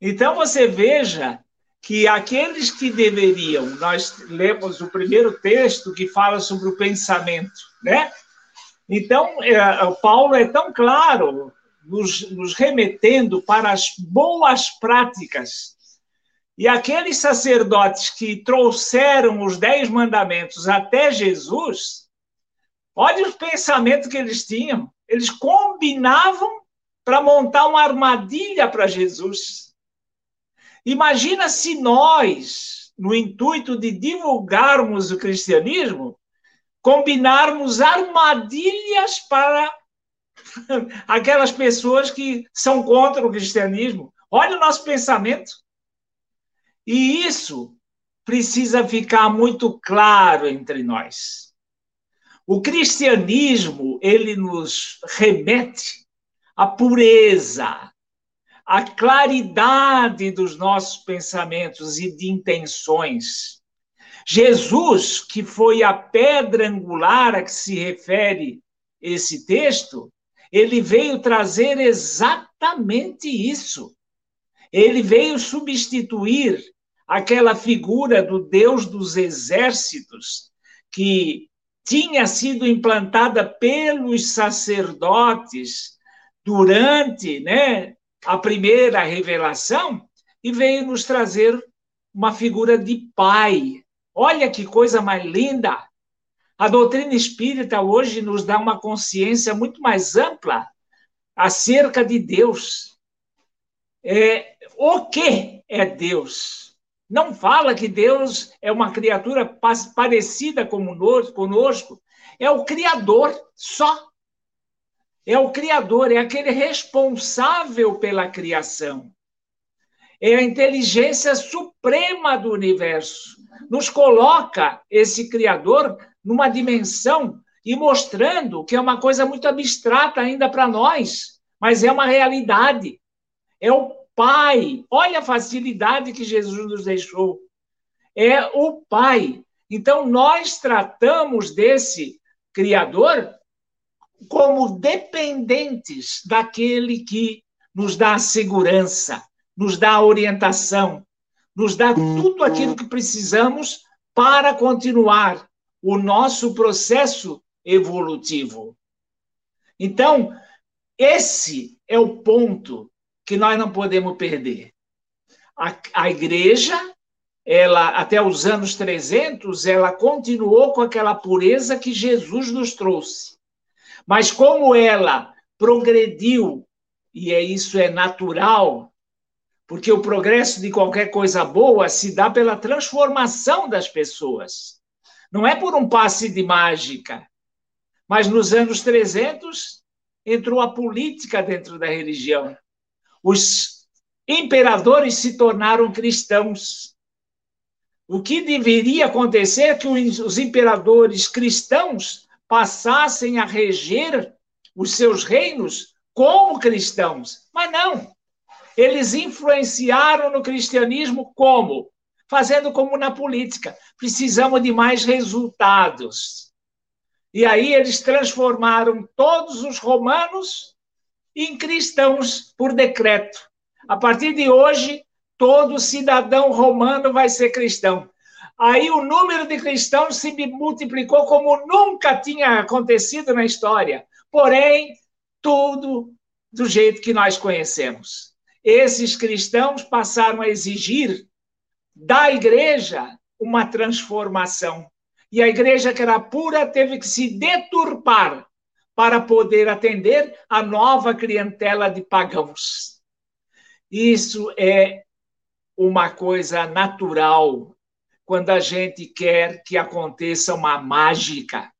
Então você veja que aqueles que deveriam, nós lemos o primeiro texto que fala sobre o pensamento, né? Então, é, Paulo é tão claro nos, nos remetendo para as boas práticas. E aqueles sacerdotes que trouxeram os dez mandamentos até Jesus, olha os pensamentos que eles tinham. Eles combinavam para montar uma armadilha para Jesus. Imagina se nós, no intuito de divulgarmos o cristianismo, combinarmos armadilhas para *laughs* aquelas pessoas que são contra o cristianismo. Olha o nosso pensamento. E isso precisa ficar muito claro entre nós. O cristianismo, ele nos remete à pureza, à claridade dos nossos pensamentos e de intenções. Jesus, que foi a pedra angular a que se refere esse texto, ele veio trazer exatamente isso. Ele veio substituir aquela figura do Deus dos exércitos que tinha sido implantada pelos sacerdotes durante né, a primeira revelação e veio nos trazer uma figura de pai. Olha que coisa mais linda! A doutrina espírita hoje nos dá uma consciência muito mais ampla acerca de Deus. É, o que é Deus? não fala que Deus é uma criatura parecida conosco, é o Criador só. É o Criador, é aquele responsável pela criação. É a inteligência suprema do universo. Nos coloca esse Criador numa dimensão e mostrando que é uma coisa muito abstrata ainda para nós, mas é uma realidade. É o Pai. Olha a facilidade que Jesus nos deixou. É o Pai. Então, nós tratamos desse Criador como dependentes daquele que nos dá a segurança, nos dá a orientação, nos dá tudo aquilo que precisamos para continuar o nosso processo evolutivo. Então, esse é o ponto que nós não podemos perder. A, a igreja, ela até os anos 300, ela continuou com aquela pureza que Jesus nos trouxe. Mas como ela progrediu, e é isso é natural, porque o progresso de qualquer coisa boa se dá pela transformação das pessoas. Não é por um passe de mágica. Mas nos anos 300 entrou a política dentro da religião os imperadores se tornaram cristãos. O que deveria acontecer é que os imperadores cristãos passassem a reger os seus reinos como cristãos. Mas não. Eles influenciaram no cristianismo como? Fazendo como na política. Precisamos de mais resultados. E aí eles transformaram todos os romanos em cristãos por decreto. A partir de hoje, todo cidadão romano vai ser cristão. Aí o número de cristãos se multiplicou como nunca tinha acontecido na história. Porém, tudo do jeito que nós conhecemos. Esses cristãos passaram a exigir da igreja uma transformação. E a igreja que era pura teve que se deturpar para poder atender a nova clientela de pagãos. Isso é uma coisa natural quando a gente quer que aconteça uma mágica.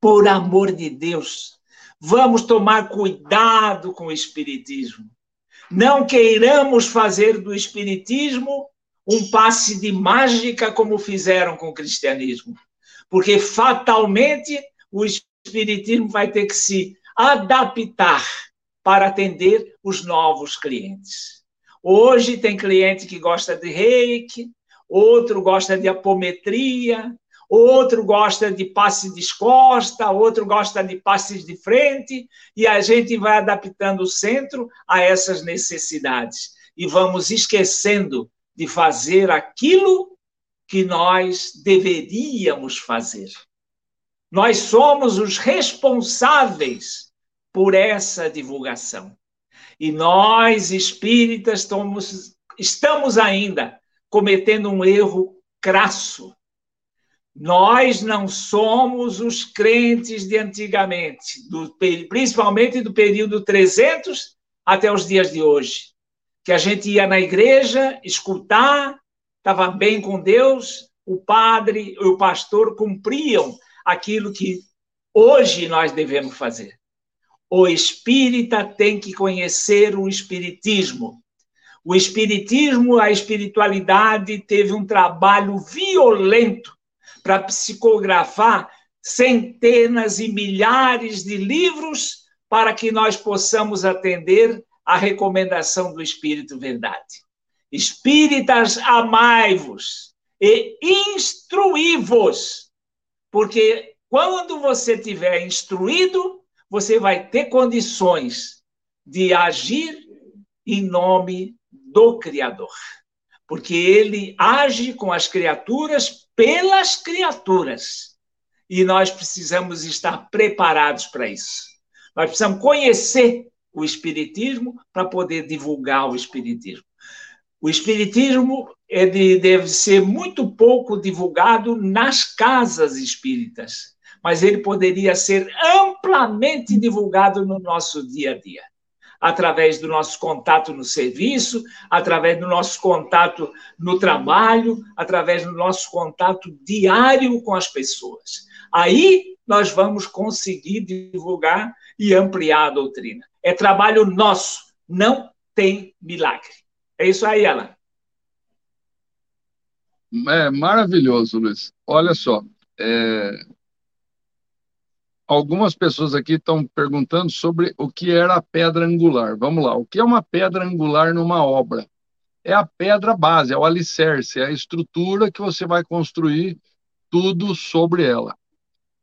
Por amor de Deus, vamos tomar cuidado com o Espiritismo. Não queiramos fazer do Espiritismo um passe de mágica como fizeram com o cristianismo, porque fatalmente o Espiritismo vai ter que se adaptar para atender os novos clientes. Hoje tem cliente que gosta de reiki, outro gosta de apometria, outro gosta de passe de costa, outro gosta de passes de frente, e a gente vai adaptando o centro a essas necessidades. E vamos esquecendo de fazer aquilo que nós deveríamos fazer. Nós somos os responsáveis por essa divulgação. E nós, espíritas, estamos, estamos ainda cometendo um erro crasso. Nós não somos os crentes de antigamente, do, principalmente do período 300 até os dias de hoje, que a gente ia na igreja escutar, estava bem com Deus, o padre e o pastor cumpriam aquilo que hoje nós devemos fazer. O espírita tem que conhecer o espiritismo. O espiritismo, a espiritualidade teve um trabalho violento para psicografar centenas e milhares de livros para que nós possamos atender à recomendação do Espírito Verdade. Espíritas, amai-vos e instruí-vos porque quando você tiver instruído, você vai ter condições de agir em nome do Criador. Porque ele age com as criaturas pelas criaturas. E nós precisamos estar preparados para isso. Nós precisamos conhecer o Espiritismo para poder divulgar o Espiritismo. O Espiritismo de, deve ser muito pouco divulgado nas casas espíritas, mas ele poderia ser amplamente divulgado no nosso dia a dia. Através do nosso contato no serviço, através do nosso contato no trabalho, através do nosso contato diário com as pessoas. Aí nós vamos conseguir divulgar e ampliar a doutrina. É trabalho nosso, não tem milagre. É isso aí, Alan. É maravilhoso, Luiz. Olha só, é... algumas pessoas aqui estão perguntando sobre o que era a pedra angular. Vamos lá, o que é uma pedra angular numa obra? É a pedra base, é o alicerce, é a estrutura que você vai construir tudo sobre ela.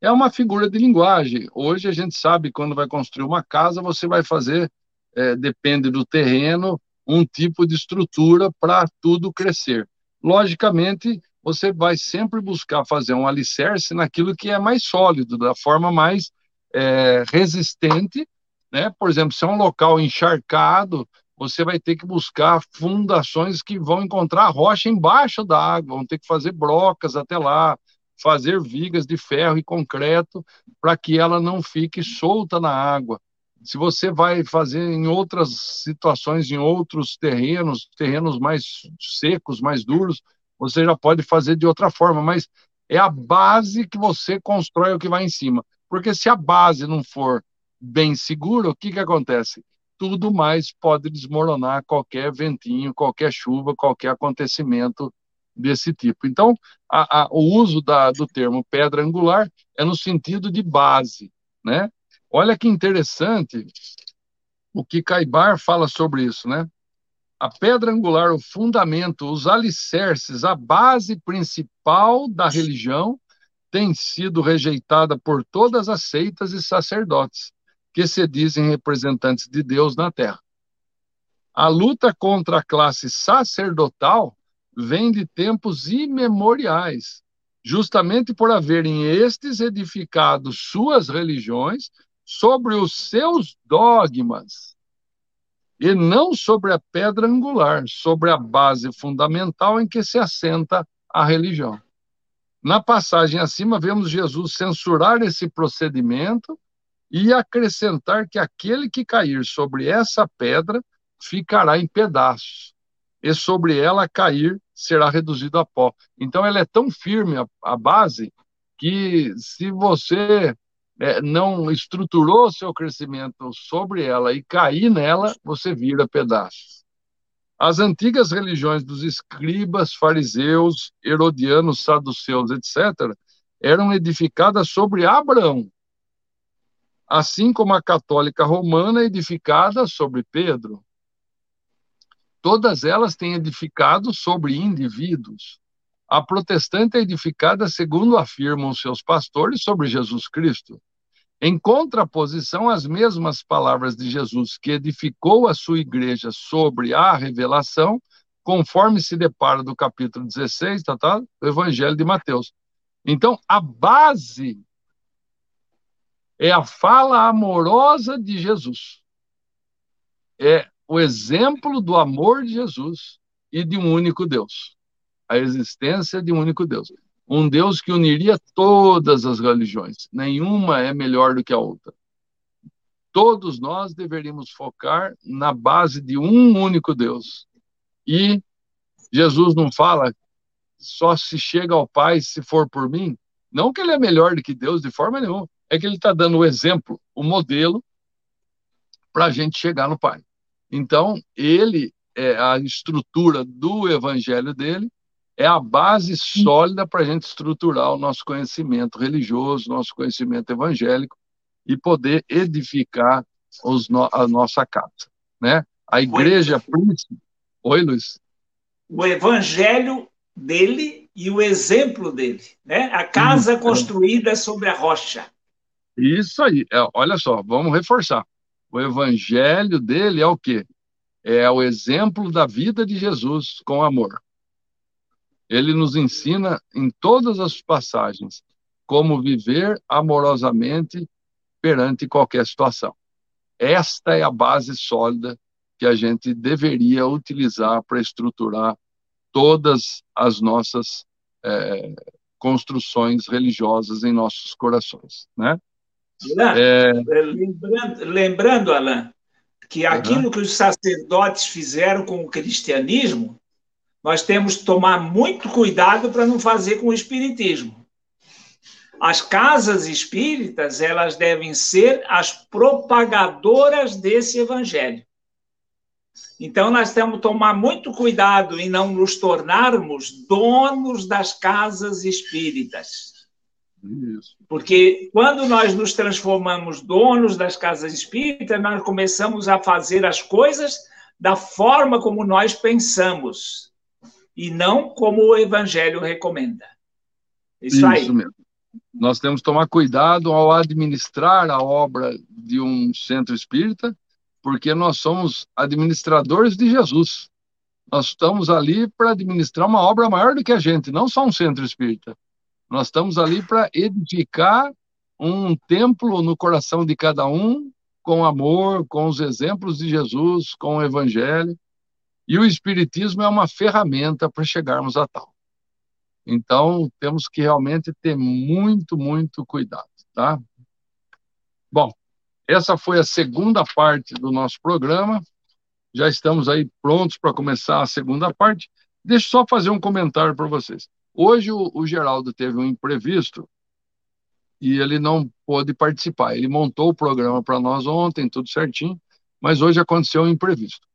É uma figura de linguagem. Hoje a gente sabe quando vai construir uma casa, você vai fazer, é, depende do terreno, um tipo de estrutura para tudo crescer logicamente, você vai sempre buscar fazer um alicerce naquilo que é mais sólido, da forma mais é, resistente, né? Por exemplo, se é um local encharcado, você vai ter que buscar fundações que vão encontrar rocha embaixo da água, vão ter que fazer brocas até lá, fazer vigas de ferro e concreto para que ela não fique solta na água. Se você vai fazer em outras situações, em outros terrenos, terrenos mais secos, mais duros, você já pode fazer de outra forma, mas é a base que você constrói o que vai em cima. Porque se a base não for bem segura, o que, que acontece? Tudo mais pode desmoronar qualquer ventinho, qualquer chuva, qualquer acontecimento desse tipo. Então, a, a, o uso da, do termo pedra angular é no sentido de base, né? Olha que interessante o que Caibar fala sobre isso, né? A pedra angular, o fundamento, os alicerces, a base principal da religião tem sido rejeitada por todas as seitas e sacerdotes que se dizem representantes de Deus na terra. A luta contra a classe sacerdotal vem de tempos imemoriais, justamente por haverem estes edificado suas religiões sobre os seus dogmas e não sobre a pedra angular, sobre a base fundamental em que se assenta a religião. Na passagem acima, vemos Jesus censurar esse procedimento e acrescentar que aquele que cair sobre essa pedra ficará em pedaços, e sobre ela cair será reduzido a pó. Então, ela é tão firme, a, a base, que se você é, não estruturou seu crescimento sobre ela e cair nela, você vira pedaços. As antigas religiões dos escribas, fariseus, herodianos, saduceus, etc., eram edificadas sobre Abraão, assim como a católica romana é edificada sobre Pedro. Todas elas têm edificado sobre indivíduos. A protestante é edificada, segundo afirmam seus pastores, sobre Jesus Cristo. Em contraposição às mesmas palavras de Jesus, que edificou a sua igreja sobre a revelação, conforme se depara do capítulo 16, tá, tá, do Evangelho de Mateus. Então, a base é a fala amorosa de Jesus. É o exemplo do amor de Jesus e de um único Deus a existência de um único Deus. Um Deus que uniria todas as religiões. Nenhuma é melhor do que a outra. Todos nós deveríamos focar na base de um único Deus. E Jesus não fala só se chega ao Pai se for por mim. Não que ele é melhor do que Deus de forma nenhuma. É que ele está dando o exemplo, o modelo, para a gente chegar no Pai. Então, ele é a estrutura do evangelho dele é a base sólida para a gente estruturar o nosso conhecimento religioso, nosso conhecimento evangélico e poder edificar no, a nossa casa, né? A igreja príncipe. Oi, Luiz. O evangelho dele e o exemplo dele, né? A casa Isso. construída sobre a rocha. Isso aí. É, olha só, vamos reforçar. O evangelho dele é o quê? É o exemplo da vida de Jesus com amor ele nos ensina em todas as passagens como viver amorosamente perante qualquer situação. Esta é a base sólida que a gente deveria utilizar para estruturar todas as nossas é, construções religiosas em nossos corações, né? Alain, é... lembrando, lembrando, Alain, que aquilo uhum. que os sacerdotes fizeram com o cristianismo, nós temos que tomar muito cuidado para não fazer com o espiritismo. As casas espíritas, elas devem ser as propagadoras desse evangelho. Então, nós temos que tomar muito cuidado em não nos tornarmos donos das casas espíritas. Porque quando nós nos transformamos donos das casas espíritas, nós começamos a fazer as coisas da forma como nós pensamos e não como o evangelho recomenda. Isso, Isso aí. Mesmo. Nós temos que tomar cuidado ao administrar a obra de um centro espírita, porque nós somos administradores de Jesus. Nós estamos ali para administrar uma obra maior do que a gente, não só um centro espírita. Nós estamos ali para edificar um templo no coração de cada um, com amor, com os exemplos de Jesus, com o Evangelho. E o Espiritismo é uma ferramenta para chegarmos a tal. Então, temos que realmente ter muito, muito cuidado, tá? Bom, essa foi a segunda parte do nosso programa. Já estamos aí prontos para começar a segunda parte. Deixa eu só fazer um comentário para vocês. Hoje o, o Geraldo teve um imprevisto e ele não pôde participar. Ele montou o programa para nós ontem, tudo certinho, mas hoje aconteceu um imprevisto.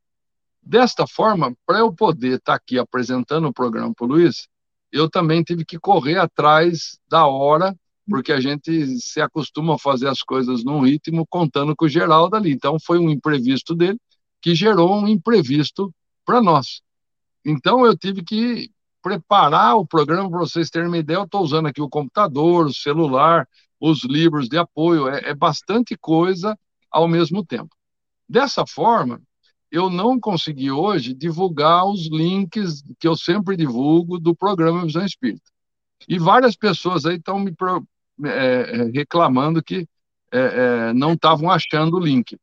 Desta forma, para eu poder estar tá aqui apresentando o programa para o Luiz, eu também tive que correr atrás da hora, porque a gente se acostuma a fazer as coisas num ritmo contando com o Geraldo ali. Então, foi um imprevisto dele que gerou um imprevisto para nós. Então, eu tive que preparar o programa para vocês terem uma ideia. Eu estou usando aqui o computador, o celular, os livros de apoio, é, é bastante coisa ao mesmo tempo. Dessa forma, eu não consegui hoje divulgar os links que eu sempre divulgo do programa Visão Espírita. E várias pessoas aí estão me é, é, reclamando que é, é, não estavam achando o link.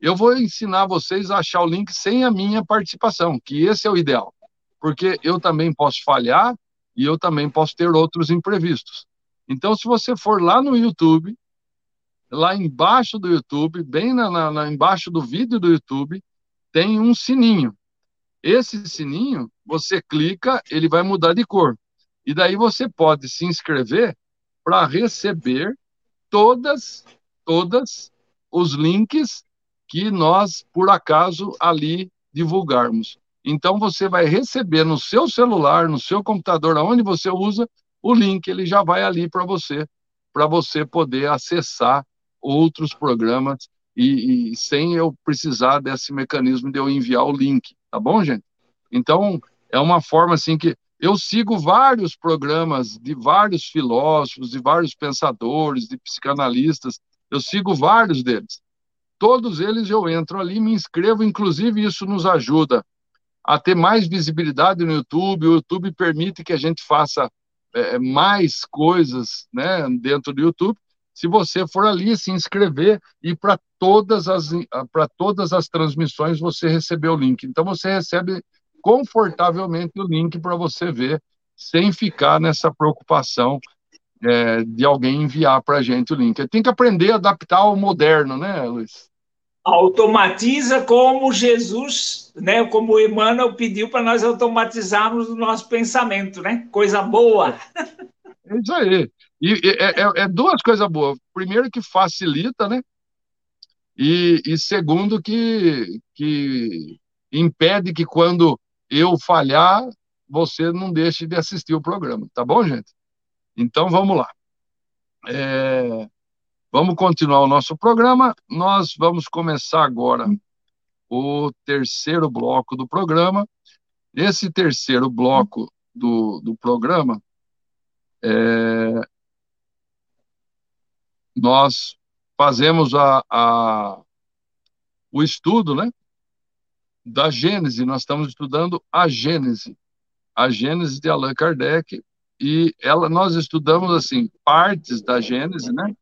Eu vou ensinar vocês a achar o link sem a minha participação, que esse é o ideal porque eu também posso falhar e eu também posso ter outros imprevistos. Então, se você for lá no YouTube, lá embaixo do YouTube, bem na, na, embaixo do vídeo do YouTube, tem um sininho. Esse sininho, você clica, ele vai mudar de cor. E daí você pode se inscrever para receber todas, todas os links que nós, por acaso, ali divulgarmos. Então você vai receber no seu celular, no seu computador, aonde você usa, o link, ele já vai ali para você, para você poder acessar outros programas e, e, sem eu precisar desse mecanismo de eu enviar o link, tá bom, gente? Então, é uma forma assim que eu sigo vários programas de vários filósofos, de vários pensadores, de psicanalistas, eu sigo vários deles. Todos eles eu entro ali, me inscrevo, inclusive isso nos ajuda a ter mais visibilidade no YouTube. O YouTube permite que a gente faça é, mais coisas né, dentro do YouTube. Se você for ali se inscrever e para todas as para todas as transmissões você receber o link. Então você recebe confortavelmente o link para você ver, sem ficar nessa preocupação é, de alguém enviar para a gente o link. Tem que aprender a adaptar ao moderno, né, Luiz? automatiza como Jesus, né, como Emmanuel pediu para nós automatizarmos o nosso pensamento, né? Coisa boa. É isso aí. E é, é, é duas coisas boas. Primeiro que facilita, né? E, e segundo que, que impede que quando eu falhar, você não deixe de assistir o programa, tá bom, gente? Então vamos lá. É, Vamos continuar o nosso programa. Nós vamos começar agora o terceiro bloco do programa. Esse terceiro bloco do, do programa, é, nós fazemos a, a, o estudo né, da Gênese. Nós estamos estudando a Gênese, a Gênese de Allan Kardec, e ela, nós estudamos assim partes da Gênese, né?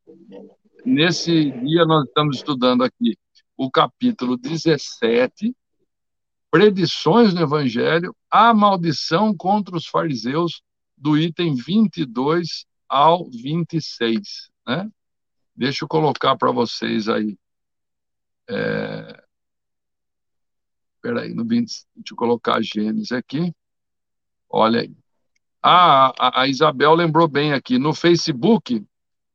Nesse dia, nós estamos estudando aqui o capítulo 17, Predições no Evangelho, a maldição contra os fariseus, do item 22 ao 26. Né? Deixa eu colocar para vocês aí é, Espera aí, no 20, deixa eu colocar Gênesis aqui. Olha aí. Ah, a, a Isabel lembrou bem aqui. No Facebook,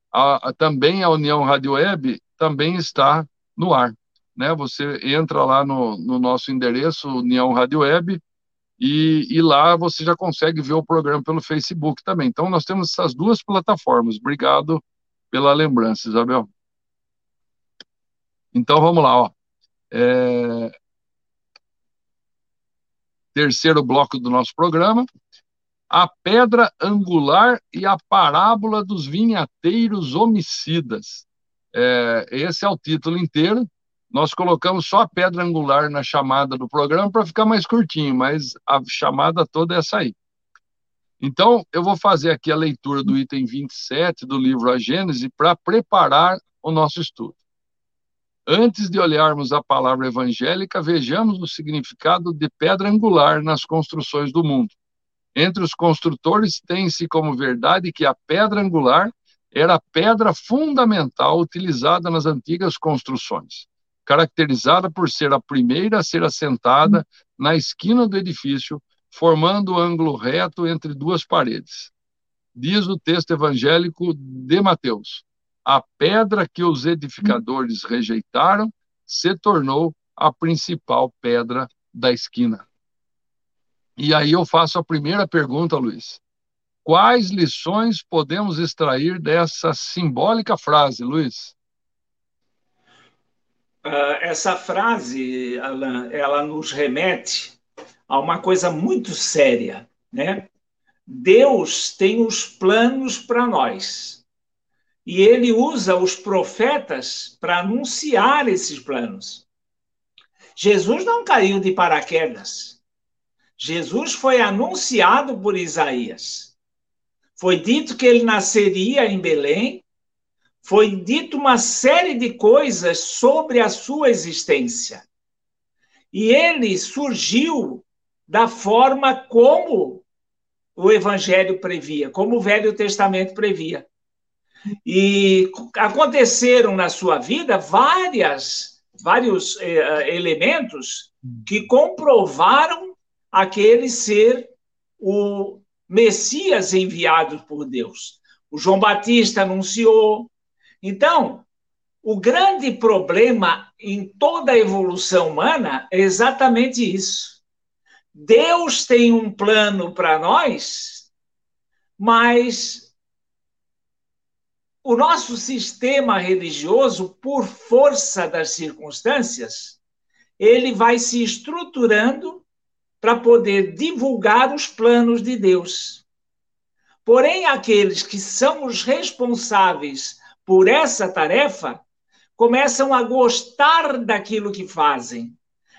a, a, também a União Rádio Web também está no ar. Né? Você entra lá no, no nosso endereço, União Rádio Web, e, e, lá você já consegue ver o programa pelo Facebook também. Então, nós temos essas duas plataformas. Obrigado pela lembrança, Isabel. Então, vamos lá. Ó. É... Terceiro bloco do nosso programa. A pedra angular e a parábola dos vinhateiros homicidas. É, esse é o título inteiro. Nós colocamos só a pedra angular na chamada do programa para ficar mais curtinho, mas a chamada toda é essa aí. Então, eu vou fazer aqui a leitura do item 27 do livro A Gênese para preparar o nosso estudo. Antes de olharmos a palavra evangélica, vejamos o significado de pedra angular nas construções do mundo. Entre os construtores, tem-se como verdade que a pedra angular era a pedra fundamental utilizada nas antigas construções caracterizada por ser a primeira a ser assentada na esquina do edifício, formando ângulo reto entre duas paredes. Diz o texto evangélico de Mateus: a pedra que os edificadores rejeitaram se tornou a principal pedra da esquina. E aí eu faço a primeira pergunta, Luiz. Quais lições podemos extrair dessa simbólica frase, Luiz? Uh, essa frase, Alan, ela nos remete a uma coisa muito séria, né? Deus tem os planos para nós. E ele usa os profetas para anunciar esses planos. Jesus não caiu de paraquedas. Jesus foi anunciado por Isaías. Foi dito que ele nasceria em Belém, foi dito uma série de coisas sobre a sua existência. E ele surgiu da forma como o Evangelho previa, como o Velho Testamento previa. E aconteceram na sua vida várias, vários eh, elementos que comprovaram aquele ser o Messias enviado por Deus. O João Batista anunciou, então, o grande problema em toda a evolução humana é exatamente isso. Deus tem um plano para nós, mas o nosso sistema religioso, por força das circunstâncias, ele vai se estruturando para poder divulgar os planos de Deus. Porém, aqueles que são os responsáveis por essa tarefa começam a gostar daquilo que fazem,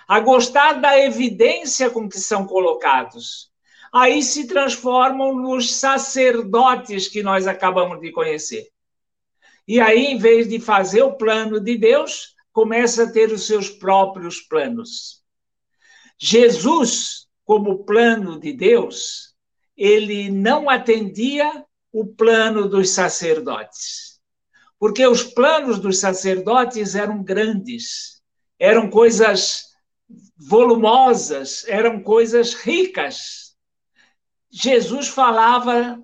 a gostar da evidência com que são colocados. Aí se transformam nos sacerdotes que nós acabamos de conhecer. E aí, em vez de fazer o plano de Deus, começa a ter os seus próprios planos. Jesus, como plano de Deus, ele não atendia o plano dos sacerdotes porque os planos dos sacerdotes eram grandes, eram coisas volumosas, eram coisas ricas. Jesus falava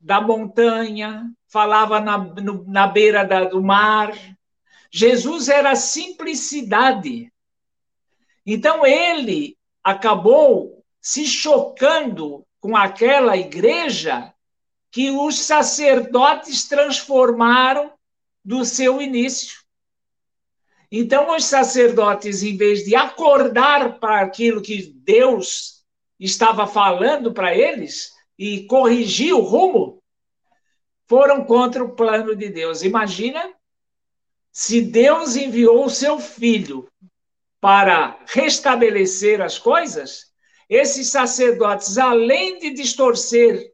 da montanha, falava na, no, na beira da, do mar. Jesus era simplicidade. Então ele acabou se chocando com aquela igreja que os sacerdotes transformaram do seu início. Então, os sacerdotes, em vez de acordar para aquilo que Deus estava falando para eles e corrigir o rumo, foram contra o plano de Deus. Imagina se Deus enviou o seu filho para restabelecer as coisas, esses sacerdotes, além de distorcer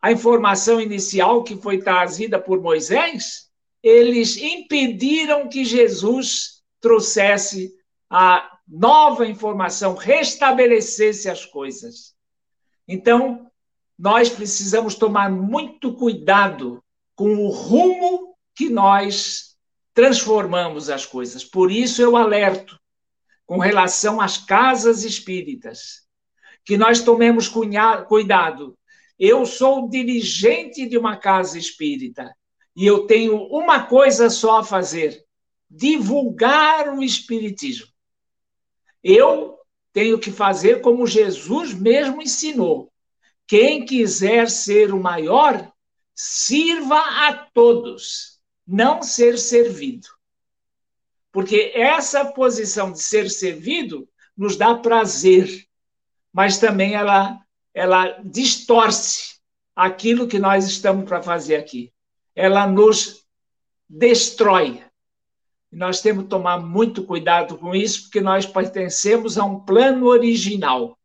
a informação inicial que foi trazida por Moisés, eles impediram que Jesus trouxesse a nova informação, restabelecesse as coisas. Então, nós precisamos tomar muito cuidado com o rumo que nós transformamos as coisas. Por isso eu alerto. com relação às casas espíritas, que nós tomemos cuidado. Eu sou dirigente de uma casa espírita e eu tenho uma coisa só a fazer: divulgar o espiritismo. Eu tenho que fazer como Jesus mesmo ensinou. Quem quiser ser o maior, sirva a todos, não ser servido. Porque essa posição de ser servido nos dá prazer, mas também ela, ela distorce aquilo que nós estamos para fazer aqui. Ela nos destrói. Nós temos que tomar muito cuidado com isso, porque nós pertencemos a um plano original.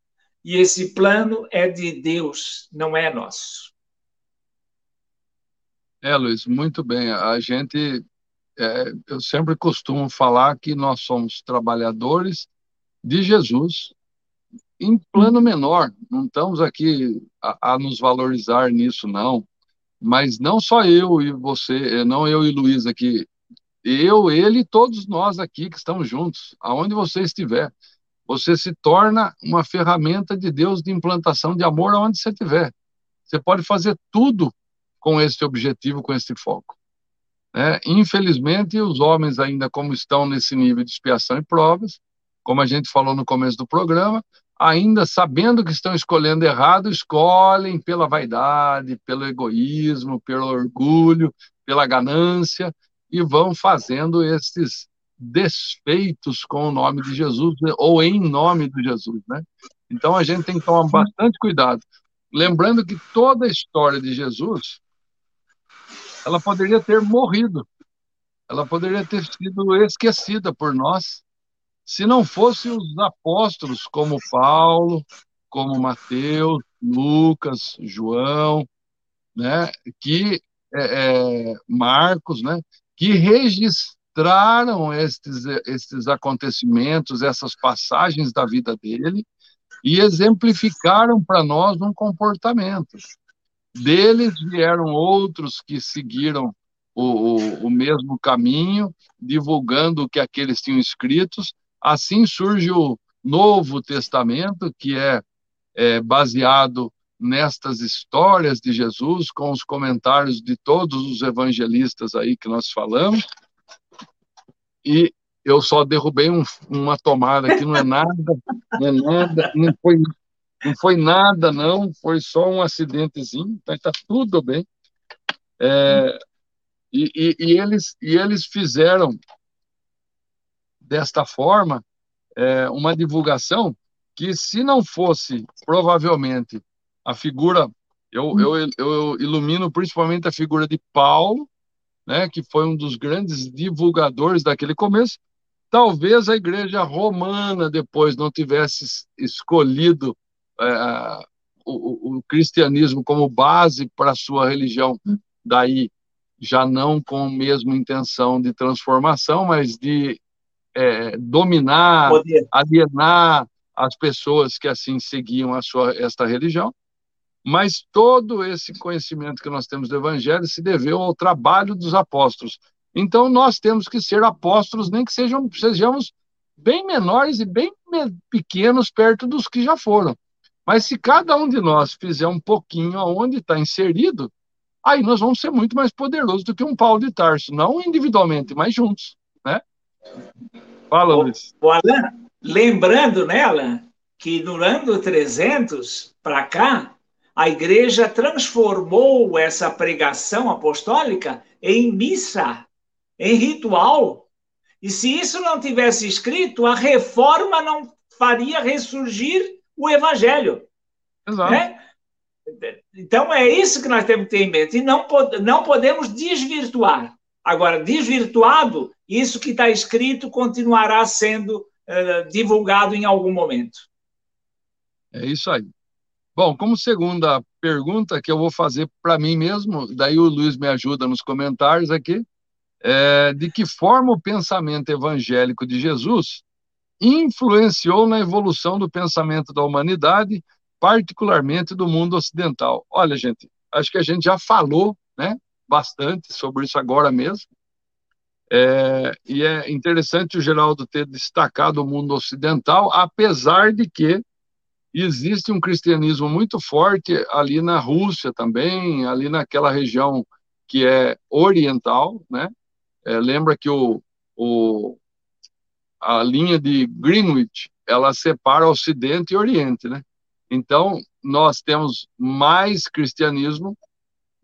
E esse plano é de Deus, não é nosso. É, Luiz, muito bem. A gente, é, eu sempre costumo falar que nós somos trabalhadores de Jesus em plano menor. Não estamos aqui a, a nos valorizar nisso, não. Mas não só eu e você, não eu e Luiz aqui eu, ele e todos nós aqui que estamos juntos, aonde você estiver. Você se torna uma ferramenta de Deus de implantação de amor aonde você estiver. Você pode fazer tudo com esse objetivo, com esse foco. É, infelizmente, os homens ainda como estão nesse nível de expiação e provas, como a gente falou no começo do programa, ainda sabendo que estão escolhendo errado, escolhem pela vaidade, pelo egoísmo, pelo orgulho, pela ganância, e vão fazendo esses desfeitos com o nome de Jesus ou em nome de Jesus, né? Então a gente tem que tomar bastante cuidado, lembrando que toda a história de Jesus ela poderia ter morrido, ela poderia ter sido esquecida por nós, se não fosse os apóstolos como Paulo, como Mateus, Lucas, João, né, que é, é, Marcos, né, que registraram estes, estes acontecimentos, essas passagens da vida dele, e exemplificaram para nós um comportamento. Deles vieram outros que seguiram o, o, o, mesmo caminho, divulgando o que aqueles tinham escritos. Assim surge o Novo Testamento, que é, é baseado nestas histórias de Jesus, com os comentários de todos os evangelistas aí que nós falamos. E eu só derrubei um, uma tomada aqui, não é nada, não é nada, não foi, não foi nada, não, foi só um acidentezinho, então está tudo bem. É, e, e, e, eles, e eles fizeram desta forma é, uma divulgação que, se não fosse provavelmente a figura, eu, eu, eu ilumino principalmente a figura de Paulo, né, que foi um dos grandes divulgadores daquele começo. Talvez a igreja romana depois não tivesse escolhido é, o, o, cristianismo como base para a sua religião, daí já não com a mesma intenção de transformação, mas de é, dominar, Poder. alienar as pessoas que assim seguiam a sua esta religião mas todo esse conhecimento que nós temos do Evangelho se deveu ao trabalho dos apóstolos. Então, nós temos que ser apóstolos, nem que sejam, sejamos bem menores e bem pequenos perto dos que já foram. Mas se cada um de nós fizer um pouquinho aonde está inserido, aí nós vamos ser muito mais poderosos do que um Paulo de Tarso, não individualmente, mas juntos? Fala, Luiz. O Alan, lembrando, né, Alan, que no ano 300 para cá, a igreja transformou essa pregação apostólica em missa, em ritual. E se isso não tivesse escrito, a reforma não faria ressurgir o evangelho. Exato. Né? Então é isso que nós temos que ter em mente. E não, não podemos desvirtuar. Agora, desvirtuado, isso que está escrito continuará sendo uh, divulgado em algum momento. É isso aí. Bom, como segunda pergunta que eu vou fazer para mim mesmo, daí o Luiz me ajuda nos comentários aqui, é, de que forma o pensamento evangélico de Jesus influenciou na evolução do pensamento da humanidade, particularmente do mundo ocidental. Olha, gente, acho que a gente já falou, né, bastante sobre isso agora mesmo. É, e é interessante o Geraldo ter destacado o mundo ocidental, apesar de que existe um cristianismo muito forte ali na Rússia também, ali naquela região que é oriental, né? É, lembra que o, o, a linha de Greenwich ela separa Ocidente e Oriente, né? Então nós temos mais cristianismo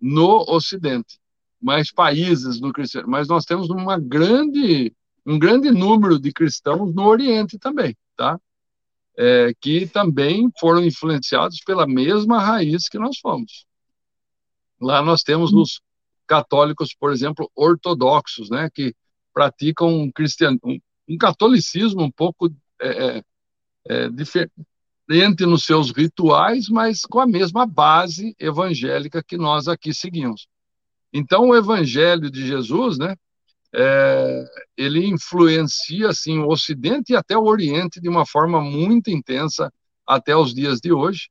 no Ocidente, mais países no cristianismo, mas nós temos uma grande um grande número de cristãos no Oriente também, tá? É, que também foram influenciados pela mesma raiz que nós fomos. Lá nós temos os católicos, por exemplo, ortodoxos, né, que praticam um, cristian... um, um catolicismo um pouco é, é, é, diferente nos seus rituais, mas com a mesma base evangélica que nós aqui seguimos. Então, o Evangelho de Jesus, né, é, ele influencia assim o Ocidente e até o Oriente de uma forma muito intensa até os dias de hoje.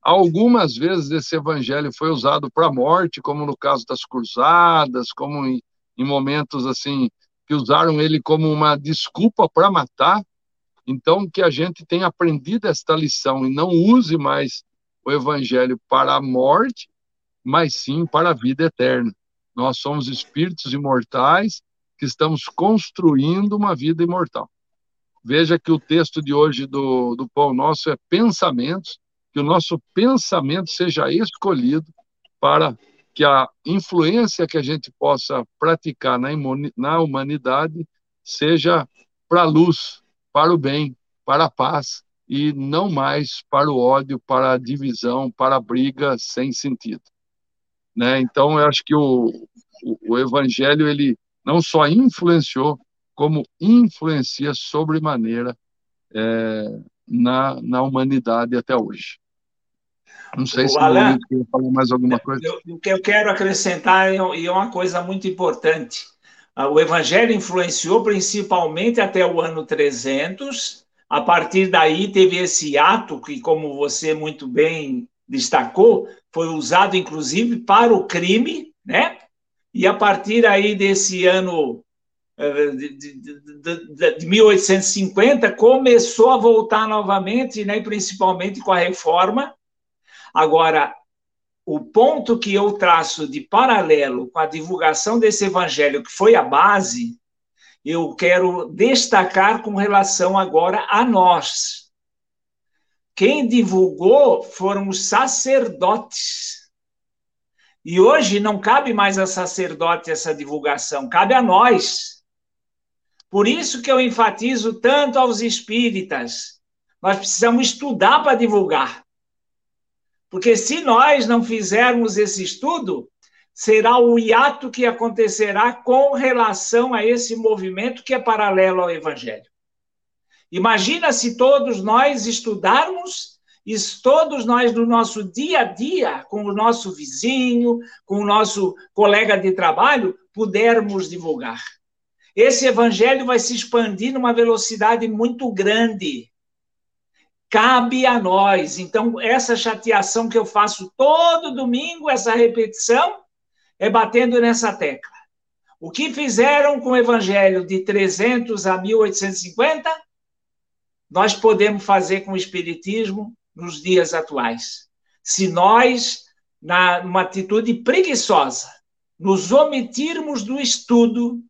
Algumas vezes esse evangelho foi usado para a morte, como no caso das cruzadas, como em, em momentos assim que usaram ele como uma desculpa para matar. Então, que a gente tenha aprendido esta lição e não use mais o evangelho para a morte, mas sim para a vida eterna. Nós somos espíritos imortais que estamos construindo uma vida imortal. Veja que o texto de hoje do, do Pão Nosso é pensamentos, que o nosso pensamento seja escolhido para que a influência que a gente possa praticar na, na humanidade seja para a luz, para o bem, para a paz e não mais para o ódio, para a divisão, para a briga sem sentido. Né? Então, eu acho que o, o, o evangelho ele não só influenciou, como influencia sobremaneira é, na, na humanidade até hoje. Não sei se Alan, quer falar mais alguma coisa. o que eu quero acrescentar é, é uma coisa muito importante. Ah, o Evangelho influenciou principalmente até o ano 300. A partir daí teve esse ato que, como você muito bem destacou, foi usado inclusive para o crime, né? E a partir aí desse ano eh, de, de, de, de 1850 começou a voltar novamente, né? Principalmente com a reforma Agora, o ponto que eu traço de paralelo com a divulgação desse evangelho, que foi a base, eu quero destacar com relação agora a nós. Quem divulgou foram os sacerdotes. E hoje não cabe mais a sacerdote essa divulgação, cabe a nós. Por isso que eu enfatizo tanto aos espíritas. Nós precisamos estudar para divulgar. Porque se nós não fizermos esse estudo, será o hiato que acontecerá com relação a esse movimento que é paralelo ao Evangelho. Imagina se todos nós estudarmos e todos nós no nosso dia a dia, com o nosso vizinho, com o nosso colega de trabalho, pudermos divulgar. Esse evangelho vai se expandir numa velocidade muito grande cabe a nós. Então, essa chateação que eu faço todo domingo, essa repetição, é batendo nessa tecla. O que fizeram com o evangelho de 300 a 1850, nós podemos fazer com o espiritismo nos dias atuais. Se nós, na uma atitude preguiçosa, nos omitirmos do estudo,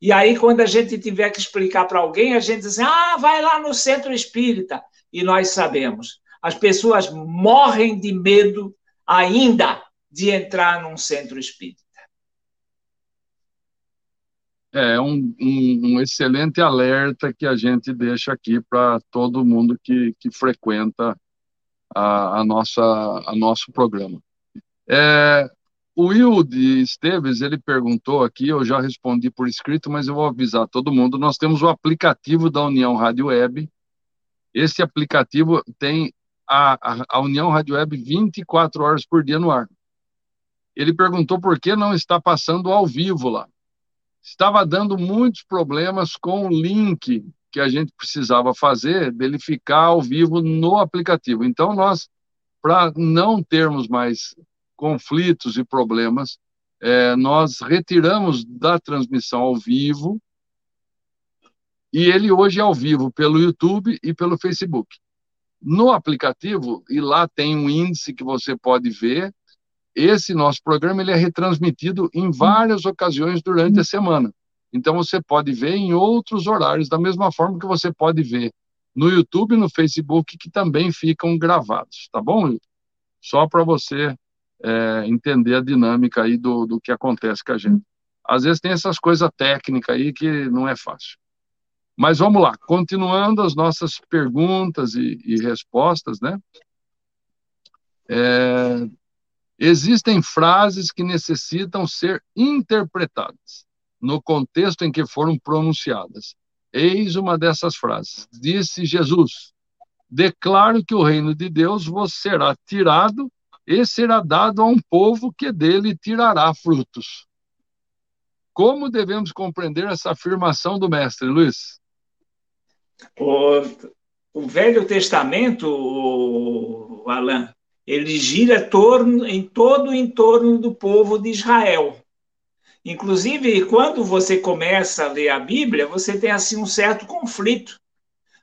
e aí quando a gente tiver que explicar para alguém, a gente diz: "Ah, vai lá no centro espírita" e nós sabemos. As pessoas morrem de medo ainda de entrar num centro espírita. É um, um, um excelente alerta que a gente deixa aqui para todo mundo que, que frequenta a, a, nossa a nosso programa. É, o Will de Esteves, ele perguntou aqui, eu já respondi por escrito, mas eu vou avisar todo mundo, nós temos o aplicativo da União Rádio Web, esse aplicativo tem a, a, União Rádio Web 24 horas por dia no ar. Ele perguntou por que não está passando ao vivo lá. Estava dando muitos problemas com o link que a gente precisava fazer dele ficar ao vivo no aplicativo. Então, nós, para não termos mais conflitos e problemas, é, nós retiramos da transmissão ao vivo e ele hoje é ao vivo pelo YouTube e pelo Facebook. No aplicativo, e lá tem um índice que você pode ver, esse nosso programa ele é retransmitido em várias ocasiões durante a semana. Então você pode ver em outros horários, da mesma forma que você pode ver no YouTube e no Facebook, que também ficam gravados, tá bom? Só para você é, entender a dinâmica aí do, do que acontece com a gente. Às vezes tem essas coisas técnicas aí que não é fácil. Mas vamos lá, continuando as nossas perguntas e, e respostas, né? É, existem frases que necessitam ser interpretadas no contexto em que foram pronunciadas. Eis uma dessas frases. Disse Jesus: Declaro que o reino de Deus vos será tirado e será dado a um povo que dele tirará frutos. Como devemos compreender essa afirmação do mestre, Luiz? O, o Velho Testamento, o, o Alain, ele gira torno, em todo o entorno do povo de Israel. Inclusive, quando você começa a ler a Bíblia, você tem assim um certo conflito,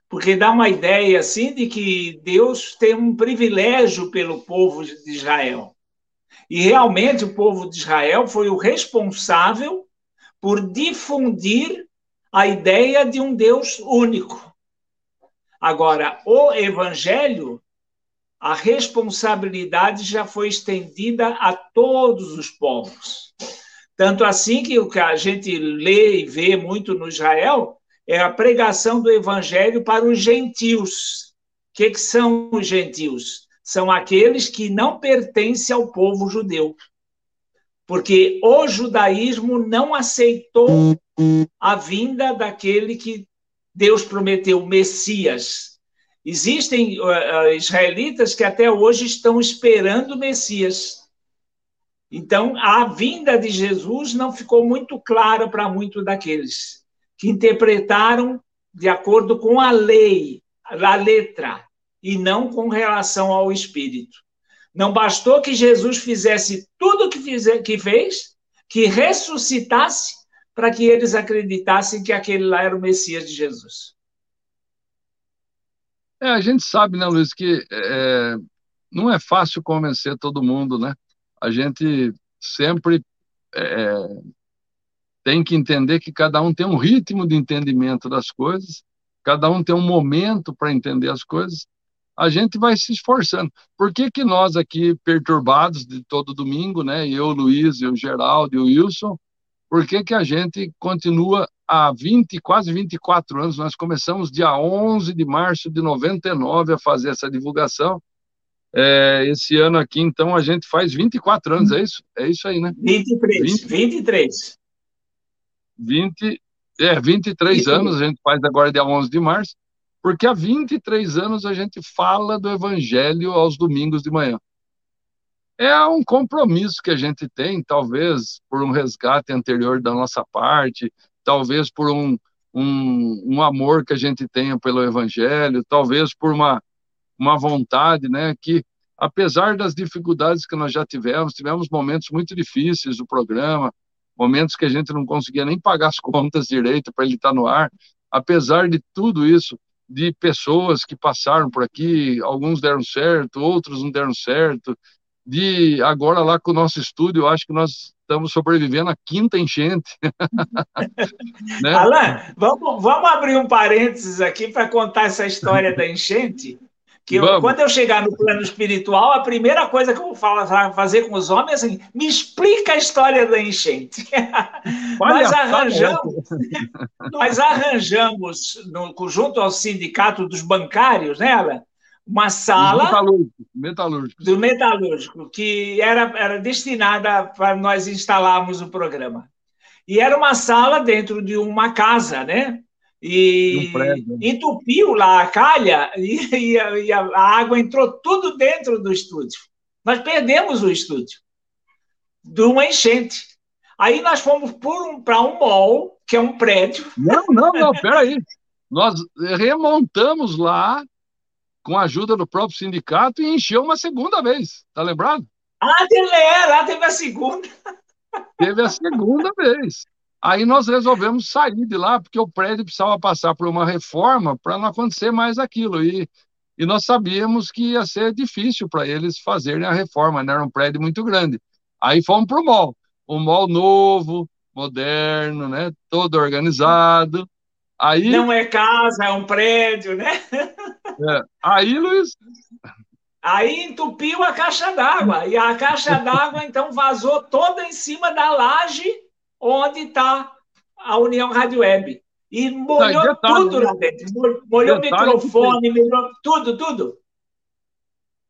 porque dá uma ideia assim de que Deus tem um privilégio pelo povo de Israel. E realmente o povo de Israel foi o responsável por difundir a ideia de um Deus único. Agora, o evangelho, a responsabilidade já foi estendida a todos os povos. Tanto assim que o que a gente lê e vê muito no Israel é a pregação do evangelho para os gentios. O que, que são os gentios? São aqueles que não pertencem ao povo judeu. Porque o judaísmo não aceitou a vinda daquele que Deus prometeu, Messias. Existem uh, israelitas que até hoje estão esperando Messias. Então, a vinda de Jesus não ficou muito clara para muitos daqueles que interpretaram de acordo com a lei, a letra, e não com relação ao Espírito. Não bastou que Jesus fizesse tudo o que, que fez, que ressuscitasse, para que eles acreditassem que aquele lá era o Messias de Jesus. É, a gente sabe, né, Luiz, que é, não é fácil convencer todo mundo, né? a gente sempre é, tem que entender que cada um tem um ritmo de entendimento das coisas, cada um tem um momento para entender as coisas, a gente vai se esforçando. Por que, que nós aqui, perturbados de todo domingo, né, eu, Luiz, eu, Geraldo e o Wilson, por que, que a gente continua há 20, quase 24 anos, nós começamos dia 11 de março de 99 a fazer essa divulgação, é, esse ano aqui, então, a gente faz 24 anos, é isso? É isso aí, né? 23. 20, 23. 20, é, 23 20. anos, a gente faz agora dia 11 de março, porque há 23 anos a gente fala do Evangelho aos domingos de manhã. É um compromisso que a gente tem, talvez por um resgate anterior da nossa parte, talvez por um, um, um amor que a gente tenha pelo Evangelho, talvez por uma uma vontade, né, que apesar das dificuldades que nós já tivemos, tivemos momentos muito difíceis do programa, momentos que a gente não conseguia nem pagar as *laughs* contas direito para ele estar no ar, apesar de tudo isso, de pessoas que passaram por aqui, alguns deram certo, outros não deram certo, de agora lá com o nosso estúdio, eu acho que nós estamos sobrevivendo à quinta enchente. *laughs* né? Alan, vamos, vamos abrir um parênteses aqui para contar essa história da enchente. Que eu, quando eu chegar no plano espiritual, a primeira coisa que eu vou falar, fazer com os homens é assim: me explica a história da enchente. *laughs* nós arranjamos, nós arranjamos no, junto ao sindicato dos bancários, né, Alan? Uma sala metalúrgico, do metalúrgico, que era, era destinada para nós instalarmos o programa. E era uma sala dentro de uma casa, né? e um entupiu lá a calha *laughs* e, e, a, e, a, água entrou tudo dentro do estúdio. Nós perdemos o estúdio de uma enchente. Aí nós fomos um, para um mall, que é um prédio. Não, não, não, *laughs* peraí. Nós remontamos lá com a ajuda do próprio sindicato e encheu uma segunda vez, tá lembrado? Ah, teve, é, lá teve a segunda. Teve a segunda vez. Aí nós resolvemos sair de lá, porque o prédio precisava passar por uma reforma para não acontecer mais aquilo. E, e nós sabíamos que ia ser difícil para eles fazerem a reforma, né? era um prédio muito grande. Aí fomos para o mall. Um mall novo, moderno, né? todo organizado. Aí, não é casa, é um prédio, né? *laughs* É, aí, Luiz, Aí entupiu a caixa d'água. E a caixa d'água, então, vazou toda em cima da laje onde está a União Rádio Web. E molhou detalhe, tudo lá dentro. Molhou microfone, molhou tudo, tudo.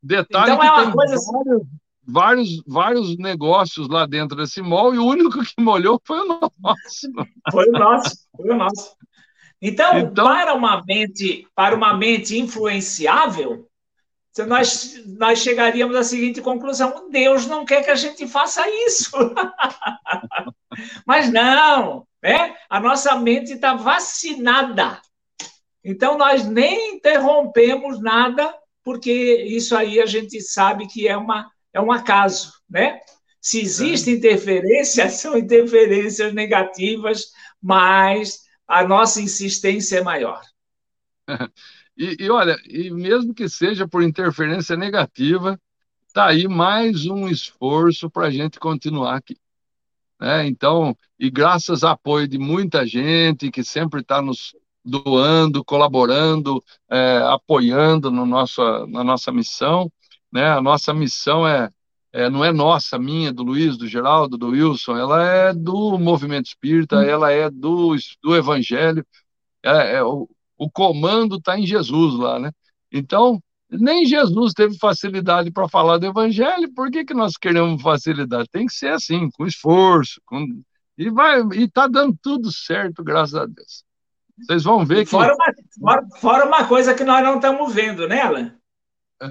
Detalhe então, é uma coisa assim. vários, vários, vários negócios lá dentro desse mall e o único que molhou foi o nosso. Foi o nosso, foi o nosso. Então, então para, uma mente, para uma mente influenciável, nós, nós chegaríamos à seguinte conclusão: Deus não quer que a gente faça isso. *laughs* Mas não, né? a nossa mente está vacinada. Então, nós nem interrompemos nada, porque isso aí a gente sabe que é, uma, é um acaso. Né? Se existe é. interferência, *laughs* são interferências negativas, mas a nossa insistência é maior. *laughs* E, e, olha, e mesmo que seja por interferência negativa, está aí mais um esforço para a gente continuar aqui. Né? Então, e graças ao apoio de muita gente que sempre está nos doando, colaborando, é, apoiando no nosso, na nossa missão. Né? A nossa missão é, é, não é nossa, minha, do Luiz, do Geraldo, do Wilson, ela é do movimento espírita, ela é do, do evangelho. É, é, o, o comando está em Jesus lá, né? Então, nem Jesus teve facilidade para falar do evangelho, por que, que nós queremos facilidade? Tem que ser assim, com esforço, com... e vai e está dando tudo certo, graças a Deus. Vocês vão ver que. Fora uma, fora, fora uma coisa que nós não estamos vendo, né, Alan?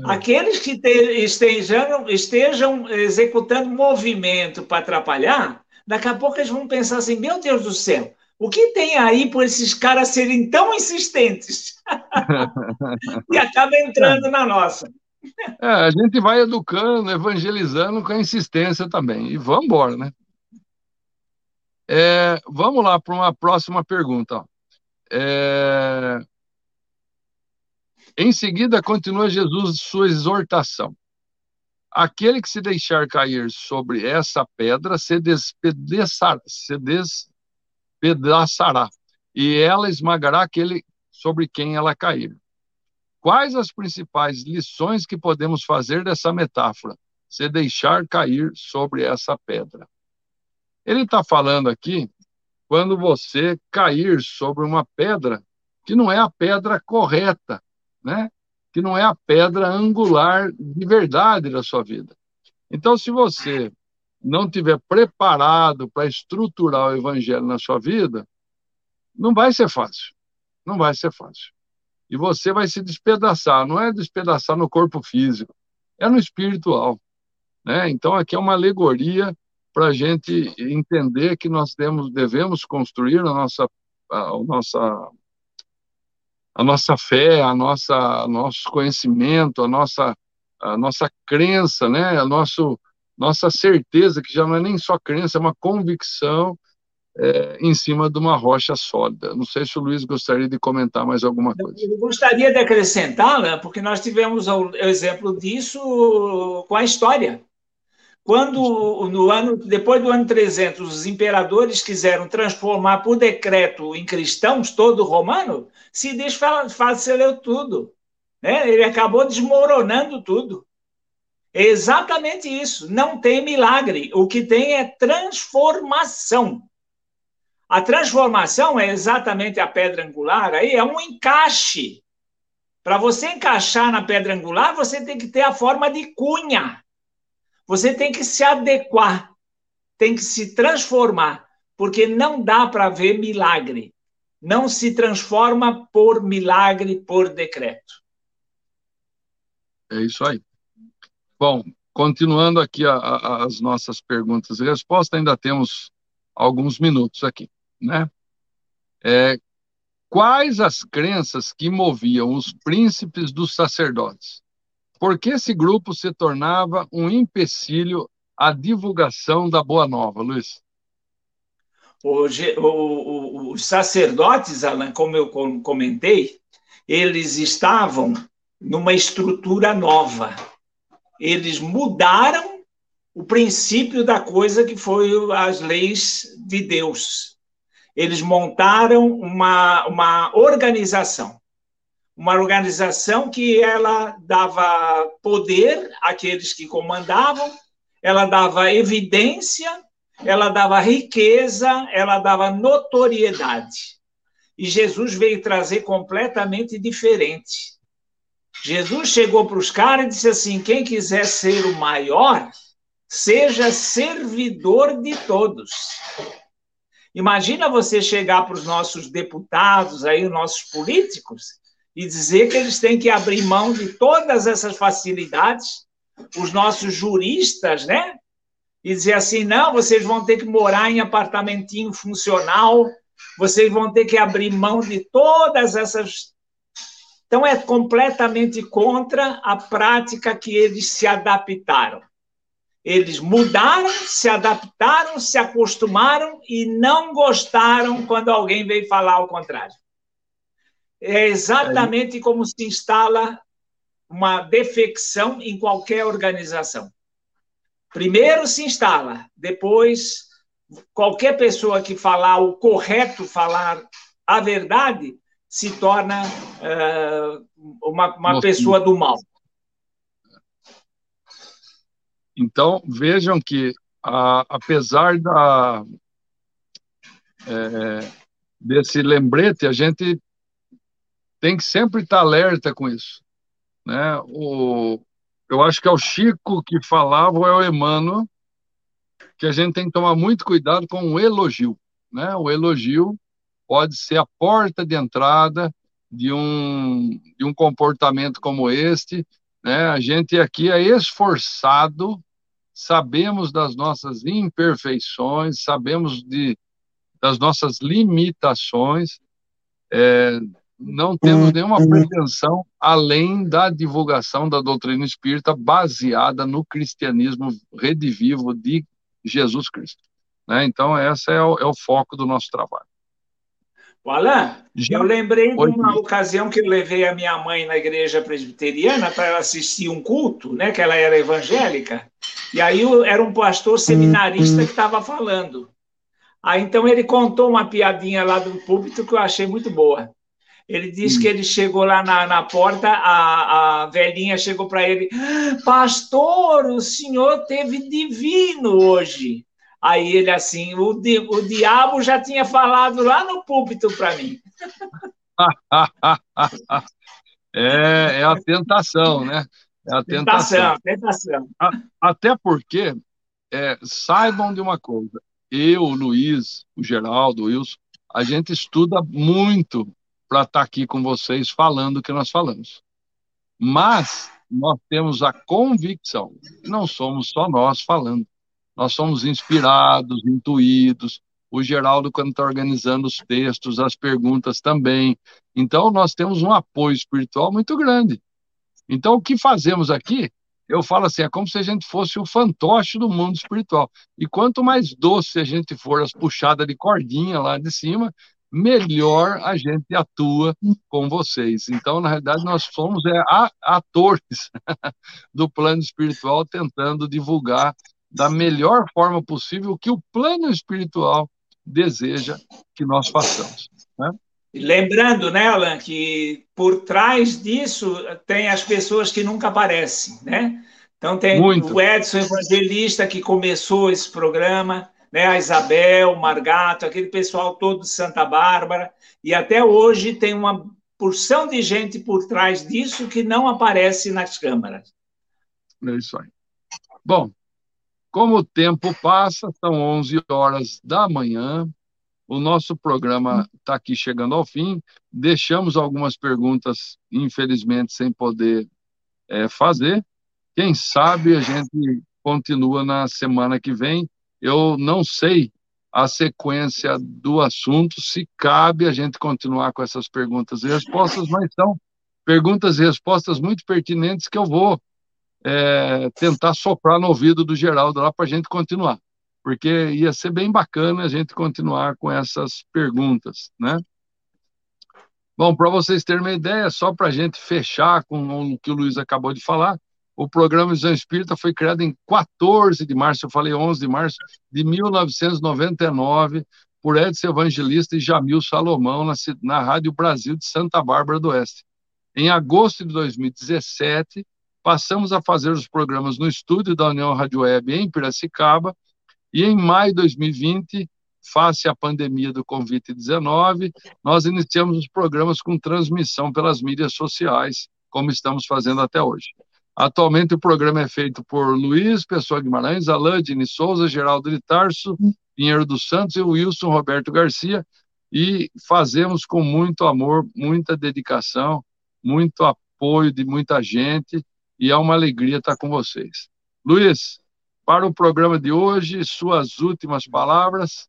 Aqueles que te, estejam, estejam executando movimento para atrapalhar, daqui a pouco eles vão pensar assim: meu Deus do céu, o que tem aí por esses caras serem tão insistentes? *laughs* e acaba entrando na nossa. É, a gente vai educando, evangelizando com a insistência também. E vamos embora, né? É, vamos lá para uma próxima pergunta. É... Em seguida, continua Jesus sua exortação. Aquele que se deixar cair sobre essa pedra se despedaçará, se des pedaçará, e ela esmagará aquele sobre quem ela cair. Quais as principais lições que podemos fazer dessa metáfora? Se deixar cair sobre essa pedra. Ele está falando aqui quando você cair sobre uma pedra que não é a pedra correta, né? que não é a pedra angular de verdade da sua vida. Então, se você não tiver preparado para estruturar o evangelho na sua vida, não vai ser fácil. Não vai ser fácil. E você vai se despedaçar, não é despedaçar no corpo físico, é no espiritual. Né? Então, aqui é uma alegoria para a gente entender que nós temos, devemos construir a nossa, a, nossa, a nossa fé, a nossa, nosso conhecimento, a nossa, a nossa crença, né? o nosso, nossa certeza, que já não é nem só crença, é uma convicção é, em cima de uma rocha sólida. Não sei se o Luiz gostaria de comentar mais alguma coisa. Eu gostaria de acrescentar, né, porque nós tivemos o exemplo disso com a história. Quando, no ano, depois do ano 300, os imperadores quiseram transformar por decreto em cristãos todo romano, se desfaleceu tudo. Né? Ele acabou desmoronando tudo. É exatamente isso. Não tem milagre. O que tem é transformação. A transformação é exatamente a pedra angular, aí é um encaixe. Para você encaixar na pedra angular, você tem que ter a forma de cunha. Você tem que se adequar, tem que se transformar, porque não dá para ver milagre. Não se transforma por milagre, por decreto. É isso aí. Bom, continuando aqui a, a, as nossas perguntas e respostas, ainda temos alguns minutos aqui, né? É, quais as crenças que moviam os príncipes dos sacerdotes? Por que esse grupo se tornava um empecilho a divulgação da Boa Nova, Luiz? O, o, os sacerdotes, Alan, como eu comentei, eles estavam numa estrutura nova. Eles mudaram o princípio da coisa que foi as leis de Deus. Eles montaram uma, uma organização uma organização que ela dava poder àqueles que comandavam, ela dava evidência, ela dava riqueza, ela dava notoriedade. E Jesus veio trazer completamente diferente. Jesus chegou para os caras e disse assim: quem quiser ser o maior, seja servidor de todos. Imagina você chegar para os nossos deputados, aí, os nossos políticos, e dizer que eles têm que abrir mão de todas essas facilidades, os nossos juristas, né? E dizer assim: não, vocês vão ter que morar em apartamentinho funcional, vocês vão ter que abrir mão de todas essas. Então, é completamente contra a prática que eles se adaptaram. Eles mudaram, se adaptaram, se acostumaram e não gostaram quando alguém veio falar ao contrário. É exatamente como se instala uma defecção em qualquer organização. Primeiro se instala, depois qualquer pessoa que falar o correto, falar a verdade, se torna uh, uma, uma pessoa do mal. Então, vejam que, a, apesar da, é, desse lembrete, a gente tem que sempre estar alerta com isso. Né? O, eu acho que é o Chico que falava, ou é o Emmanuel, que a gente tem que tomar muito cuidado com o elogio. Né? O elogio pode ser a porta de entrada de um, de um comportamento como este. Né? A gente aqui é esforçado, sabemos das nossas imperfeições, sabemos de, das nossas limitações, é, não temos nenhuma pretensão além da divulgação da doutrina espírita baseada no cristianismo redivivo de Jesus Cristo. Né? Então, esse é o, é o foco do nosso trabalho. Alain, Já... eu lembrei de uma ocasião que eu levei a minha mãe na igreja presbiteriana para ela assistir um culto, né, que ela era evangélica, e aí era um pastor seminarista que estava falando. Aí então ele contou uma piadinha lá do púlpito que eu achei muito boa. Ele disse que ele chegou lá na, na porta, a, a velhinha chegou para ele: Pastor, o senhor teve divino hoje. Aí ele assim: o, di, o diabo já tinha falado lá no púlpito para mim. *laughs* é, é a tentação, né? É a tentação. Tentação, tentação. Até porque, é, saibam de uma coisa: eu, o Luiz, o Geraldo, o Wilson, a gente estuda muito para estar tá aqui com vocês falando o que nós falamos. Mas nós temos a convicção, não somos só nós falando, nós somos inspirados, intuídos. O Geraldo, quando está organizando os textos, as perguntas também. Então, nós temos um apoio espiritual muito grande. Então, o que fazemos aqui, eu falo assim, é como se a gente fosse o fantoche do mundo espiritual. E quanto mais doce a gente for as puxadas de cordinha lá de cima, melhor a gente atua com vocês. Então, na realidade, nós somos é, atores *laughs* do plano espiritual tentando divulgar da melhor forma possível o que o plano espiritual deseja que nós façamos. Né? Lembrando, né, Alan, que por trás disso tem as pessoas que nunca aparecem, né? Então tem Muito. o Edson Evangelista que começou esse programa, né, a Isabel, Margato, aquele pessoal todo de Santa Bárbara, e até hoje tem uma porção de gente por trás disso que não aparece nas câmaras. É isso aí. Bom, como o tempo passa, são 11 horas da manhã, o nosso programa está aqui chegando ao fim. Deixamos algumas perguntas, infelizmente, sem poder é, fazer. Quem sabe a gente continua na semana que vem eu não sei a sequência do assunto, se cabe a gente continuar com essas perguntas e respostas, mas são perguntas e respostas muito pertinentes que eu vou é, tentar soprar no ouvido do Geraldo lá para a gente continuar, porque ia ser bem bacana a gente continuar com essas perguntas, né? Bom, para vocês terem uma ideia, só para a gente fechar com o que o Luiz acabou de falar, o programa Visão Espírita foi criado em 14 de março, eu falei 11 de março, de 1999, por Edson Evangelista e Jamil Salomão, na, na Rádio Brasil de Santa Bárbara do Oeste. Em agosto de 2017, passamos a fazer os programas no estúdio da União Rádio Web em Piracicaba, e em maio de 2020 face à pandemia do Covid-19, nós iniciamos os programas com transmissão pelas mídias sociais, como estamos fazendo até hoje. Atualmente o programa é feito por Luiz Pessoa Guimarães, Alain Dini Souza, Geraldo de Tarso, Pinheiro dos Santos e Wilson Roberto Garcia, e fazemos com muito amor, muita dedicação, muito apoio de muita gente, e é uma alegria estar com vocês. Luiz, para o programa de hoje, suas últimas palavras.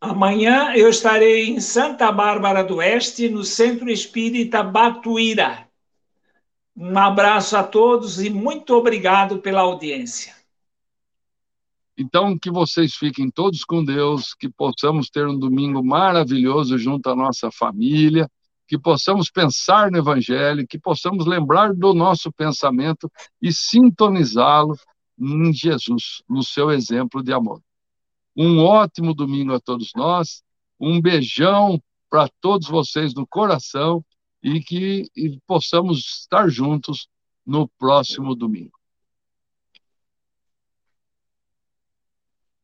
Amanhã eu estarei em Santa Bárbara do Oeste, no Centro Espírita Batuíra. Um abraço a todos e muito obrigado pela audiência. Então, que vocês fiquem todos com Deus, que possamos ter um domingo maravilhoso junto à nossa família, que possamos pensar no Evangelho, que possamos lembrar do nosso pensamento e sintonizá-lo em Jesus, no seu exemplo de amor. Um ótimo domingo a todos nós, um beijão para todos vocês no coração e que e possamos estar juntos no próximo domingo.